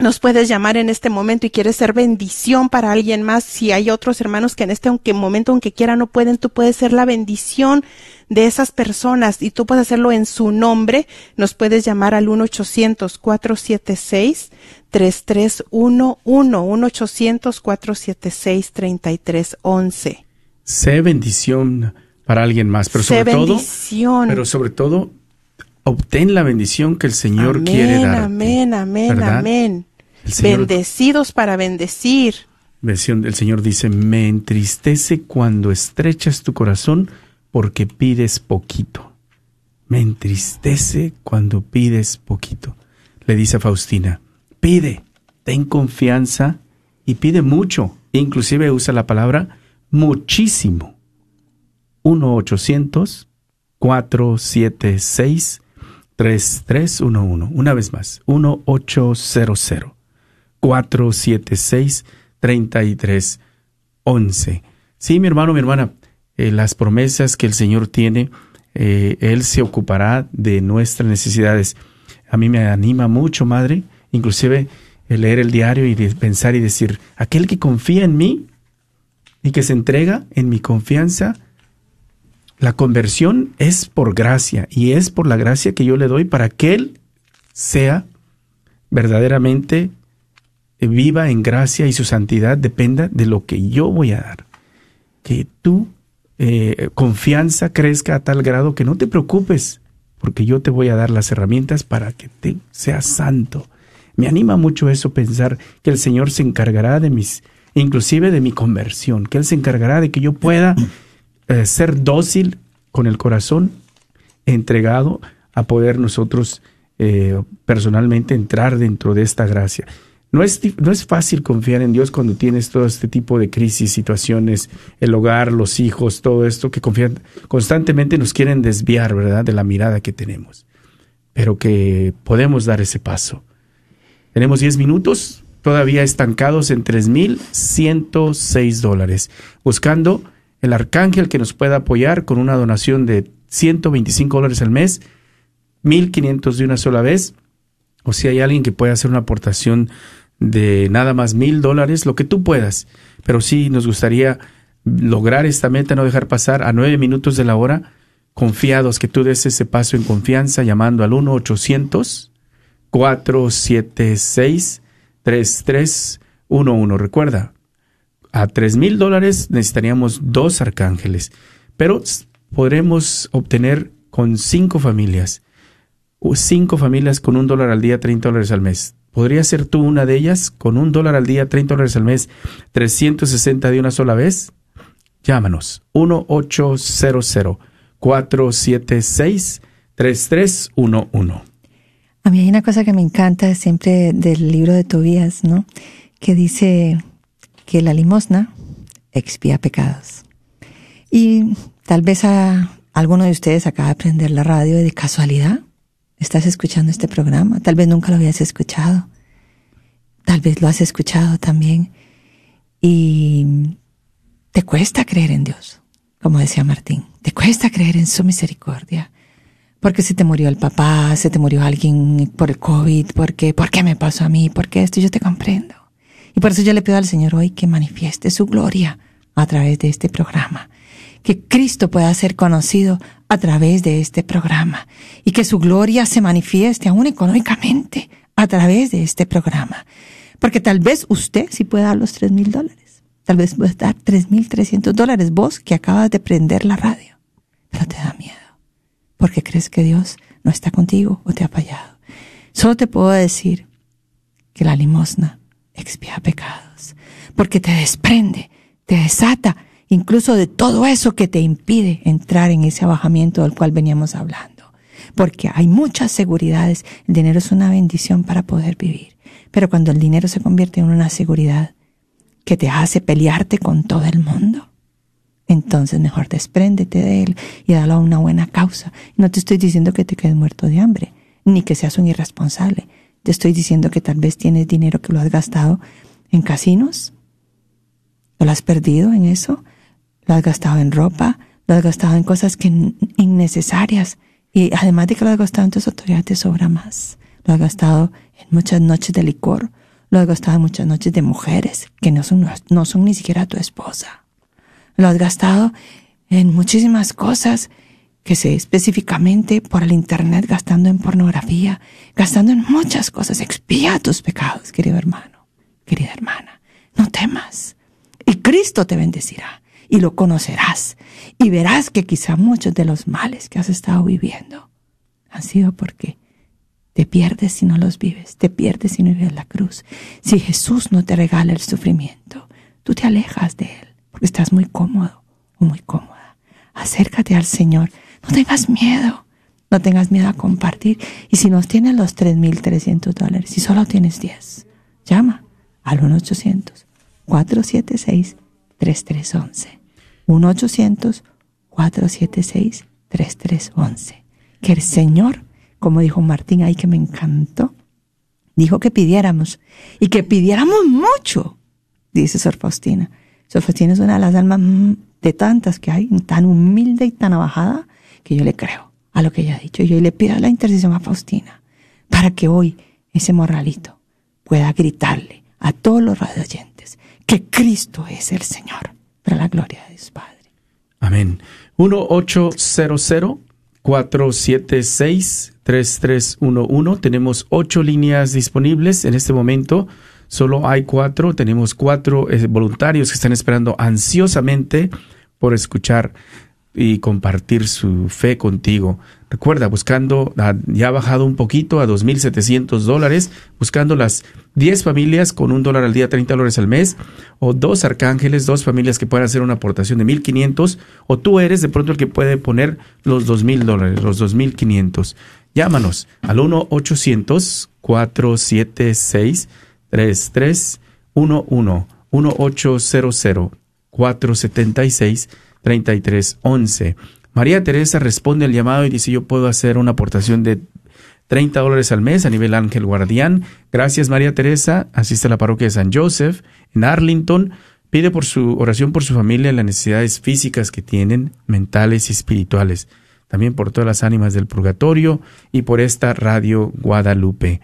nos puedes llamar en este momento y quieres ser bendición para alguien más. Si hay otros hermanos que en este aunque momento, aunque quiera, no pueden, tú puedes ser la bendición de esas personas y tú puedes hacerlo en su nombre. Nos puedes llamar al 1-800-476 3311 1-800-476-3311. Sé bendición para alguien más, pero sobre bendición. todo, pero sobre todo, obtén la bendición que el Señor quiere dar. Amén, amén, amén. Bendecidos para bendecir. El Señor dice, me entristece cuando estrechas tu corazón porque pides poquito. Me entristece cuando pides poquito. Le dice a Faustina, pide, ten confianza y pide mucho. Inclusive usa la palabra muchísimo. 1-800-476-3311. Una vez más, 1-800-476-3311. Sí, mi hermano, mi hermana, eh, las promesas que el Señor tiene, eh, Él se ocupará de nuestras necesidades. A mí me anima mucho, Madre, inclusive leer el diario y pensar y decir, aquel que confía en mí y que se entrega en mi confianza, La conversión es por gracia y es por la gracia que yo le doy para que Él sea verdaderamente viva en gracia y su santidad dependa de lo que yo voy a dar. Que tu eh, confianza crezca a tal grado que no te preocupes, porque yo te voy a dar las herramientas para que te seas santo. Me anima mucho eso pensar que el Señor se encargará de mis, inclusive de mi conversión, que Él se encargará de que yo pueda eh, ser dócil con el corazón entregado a poder nosotros eh, personalmente entrar dentro de esta gracia. No es, no es fácil confiar en Dios cuando tienes todo este tipo de crisis, situaciones, el hogar, los hijos, todo esto que confían, constantemente nos quieren desviar, ¿verdad?, de la mirada que tenemos. Pero que podemos dar ese paso. Tenemos 10 minutos, todavía estancados en 3.106 dólares, buscando el arcángel que nos pueda apoyar con una donación de 125 dólares al mes, 1.500 de una sola vez, o si hay alguien que pueda hacer una aportación de nada más mil dólares, lo que tú puedas. Pero sí nos gustaría lograr esta meta, no dejar pasar a nueve minutos de la hora, confiados que tú des ese paso en confianza llamando al 1-800-476-3311. Recuerda, a tres mil dólares necesitaríamos dos arcángeles, pero podremos obtener con cinco familias, cinco familias con un dólar al día, 30 dólares al mes. ¿Podría ser tú una de ellas con un dólar al día, 30 dólares al mes, 360 de una sola vez? Llámanos 1-800-476-3311. A mí hay una cosa que me encanta siempre del libro de Tobías, ¿no? Que dice que la limosna expía pecados. Y tal vez a alguno de ustedes acaba de aprender la radio de casualidad. Estás escuchando este programa. Tal vez nunca lo habías escuchado. Tal vez lo has escuchado también. Y te cuesta creer en Dios, como decía Martín. Te cuesta creer en su misericordia. Porque se te murió el papá, se te murió alguien por el COVID, porque, ¿por qué me pasó a mí? ¿Por qué esto? Yo te comprendo. Y por eso yo le pido al Señor hoy que manifieste su gloria a través de este programa. Que Cristo pueda ser conocido a través de este programa. Y que su gloria se manifieste aún económicamente a través de este programa. Porque tal vez usted sí pueda dar los tres mil dólares. Tal vez pueda dar tres mil trescientos dólares vos que acabas de prender la radio. Pero te da miedo. Porque crees que Dios no está contigo o te ha fallado. Solo te puedo decir que la limosna expía pecados, porque te desprende, te desata incluso de todo eso que te impide entrar en ese abajamiento del cual veníamos hablando. Porque hay muchas seguridades, el dinero es una bendición para poder vivir, pero cuando el dinero se convierte en una seguridad que te hace pelearte con todo el mundo, entonces mejor despréndete de él y dalo a una buena causa. No te estoy diciendo que te quedes muerto de hambre, ni que seas un irresponsable. Te estoy diciendo que tal vez tienes dinero que lo has gastado en casinos. ¿Lo has perdido en eso? ¿Lo has gastado en ropa? ¿Lo has gastado en cosas que innecesarias? Y además de que lo has gastado en tus autoridades, te sobra más. Lo has gastado en muchas noches de licor. Lo has gastado en muchas noches de mujeres que no son, no son ni siquiera tu esposa. Lo has gastado en muchísimas cosas que sé específicamente por el Internet gastando en pornografía, gastando en muchas cosas. Expía tus pecados, querido hermano, querida hermana. No temas. Y Cristo te bendecirá y lo conocerás y verás que quizá muchos de los males que has estado viviendo han sido porque te pierdes si no los vives, te pierdes si no vives la cruz. Si Jesús no te regala el sufrimiento, tú te alejas de Él porque estás muy cómodo o muy cómoda. Acércate al Señor no tengas miedo. No tengas miedo a compartir. Y si no tienes los 3.300 dólares, si solo tienes 10, llama al 1-800-476-3311. 1-800-476-3311. Que el Señor, como dijo Martín ahí que me encantó, dijo que pidiéramos y que pidiéramos mucho, dice Sor Faustina. Sor Faustina es una de las almas de tantas que hay, tan humilde y tan abajada, que yo le creo a lo que ella ha dicho. Yo le pido la intercesión a Faustina para que hoy ese morralito pueda gritarle a todos los radioyentes que Cristo es el Señor, para la gloria de Dios Padre. Amén. 1-800-476-3311. Tenemos ocho líneas disponibles en este momento. Solo hay cuatro. Tenemos cuatro eh, voluntarios que están esperando ansiosamente por escuchar y compartir su fe contigo. Recuerda, buscando, ah, ya ha bajado un poquito a 2.700 dólares, buscando las 10 familias con un dólar al día, 30 dólares al mes, o dos arcángeles, dos familias que puedan hacer una aportación de 1.500, o tú eres de pronto el que puede poner los 2.000 dólares, los 2.500. Llámanos al 1-800-476-3311, 1-800-476 3311. María Teresa responde al llamado y dice, yo puedo hacer una aportación de 30 dólares al mes a nivel ángel guardián. Gracias María Teresa. Asiste a la parroquia de San Joseph en Arlington. Pide por su oración por su familia las necesidades físicas que tienen, mentales y espirituales. También por todas las ánimas del purgatorio y por esta radio Guadalupe.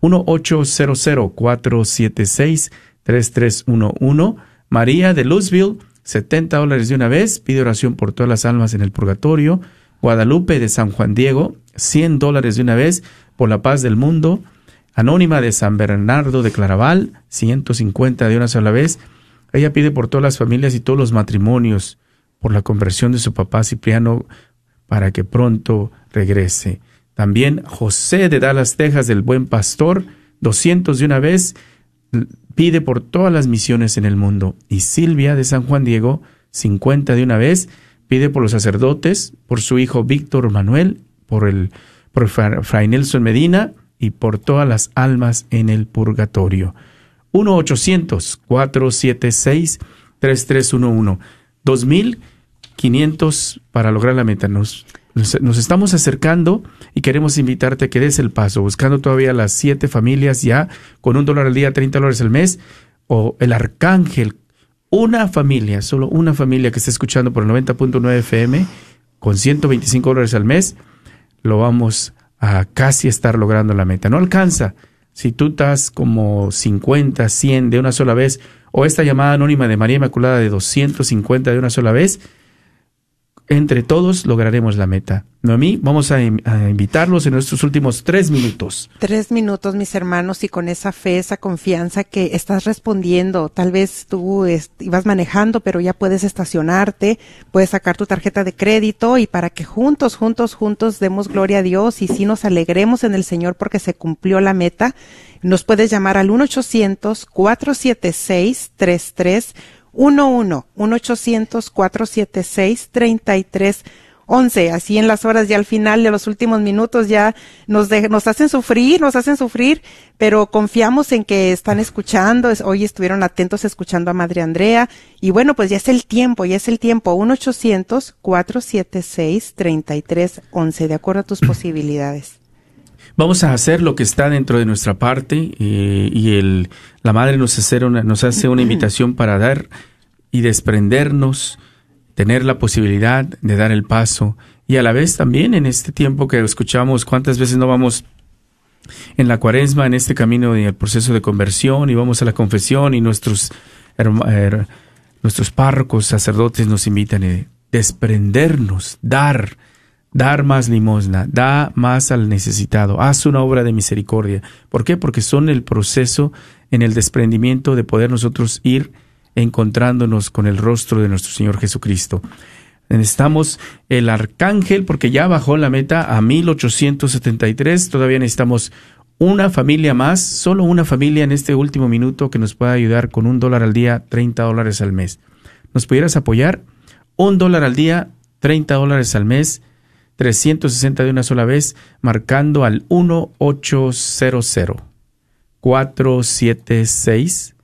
1-800-476-3311. María de Louisville 70 dólares de una vez, pide oración por todas las almas en el purgatorio. Guadalupe de San Juan Diego, 100 dólares de una vez por la paz del mundo. Anónima de San Bernardo de Claraval, 150 de una sola vez. Ella pide por todas las familias y todos los matrimonios, por la conversión de su papá Cipriano, para que pronto regrese. También José de Dallas, Texas, del Buen Pastor, 200 de una vez pide por todas las misiones en el mundo. Y Silvia de San Juan Diego, 50 de una vez, pide por los sacerdotes, por su hijo Víctor Manuel, por el por Fray Nelson Medina y por todas las almas en el purgatorio. 1-800-476-3311. 2.500 para lograr la meta. Nos nos, estamos acercando y queremos invitarte a que des el paso, buscando todavía las siete familias ya con un dólar al día, 30 dólares al mes, o el arcángel, una familia, solo una familia que esté escuchando por el 90.9 FM con 125 dólares al mes, lo vamos a casi estar logrando la meta. No alcanza. Si tú estás como 50, 100 de una sola vez, o esta llamada anónima de María Inmaculada de 250 de una sola vez, entre todos lograremos la meta. Noemí, vamos a, invitarlos en nuestros últimos tres minutos. Tres minutos, mis hermanos, y con esa fe, esa confianza que estás respondiendo. Tal vez tú ibas manejando, pero ya puedes estacionarte, puedes sacar tu tarjeta de crédito y para que juntos, juntos, juntos demos gloria a Dios y si nos alegremos en el Señor porque se cumplió la meta, nos puedes llamar al 1 800 476 33 11 1-800-476-3311. Así en las horas ya al final de los últimos minutos ya nos, nos hacen sufrir, nos hacen sufrir, pero confiamos en que están escuchando. Hoy estuvieron atentos escuchando a Madre Andrea. Y bueno, pues ya es el tiempo, ya es el tiempo. 1-800-476-3311, de acuerdo a tus posibilidades. Vamos a hacer lo que está dentro de nuestra parte eh, y el, la Madre nos hace, una, nos hace una invitación para dar y desprendernos, tener la posibilidad de dar el paso. Y a la vez también en este tiempo que escuchamos cuántas veces no vamos en la cuaresma, en este camino del proceso de conversión y vamos a la confesión y nuestros, nuestros párrocos, sacerdotes nos invitan a desprendernos, dar, dar más limosna, da más al necesitado, haz una obra de misericordia. ¿Por qué? Porque son el proceso en el desprendimiento de poder nosotros ir encontrándonos con el rostro de nuestro Señor Jesucristo. Necesitamos el arcángel porque ya bajó la meta a 1873, todavía necesitamos una familia más, solo una familia en este último minuto que nos pueda ayudar con un dólar al día, 30 dólares al mes. ¿Nos pudieras apoyar? Un dólar al día, 30 dólares al mes, 360 de una sola vez, marcando al 1800 476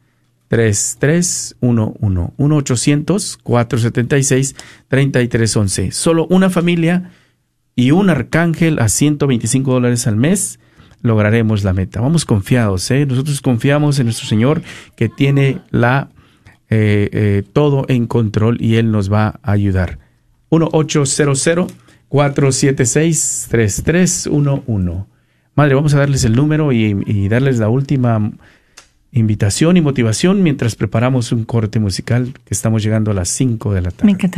3311 1800 476 3311 Solo una familia y un arcángel a 125 dólares al mes lograremos la meta. Vamos confiados, ¿eh? Nosotros confiamos en nuestro Señor que tiene la eh, eh, todo en control y Él nos va a ayudar. 1800 476-3311. Madre, vamos a darles el número y, darles la última invitación y motivación mientras preparamos un corte musical que estamos llegando a las 5 de la tarde. Me encantaría.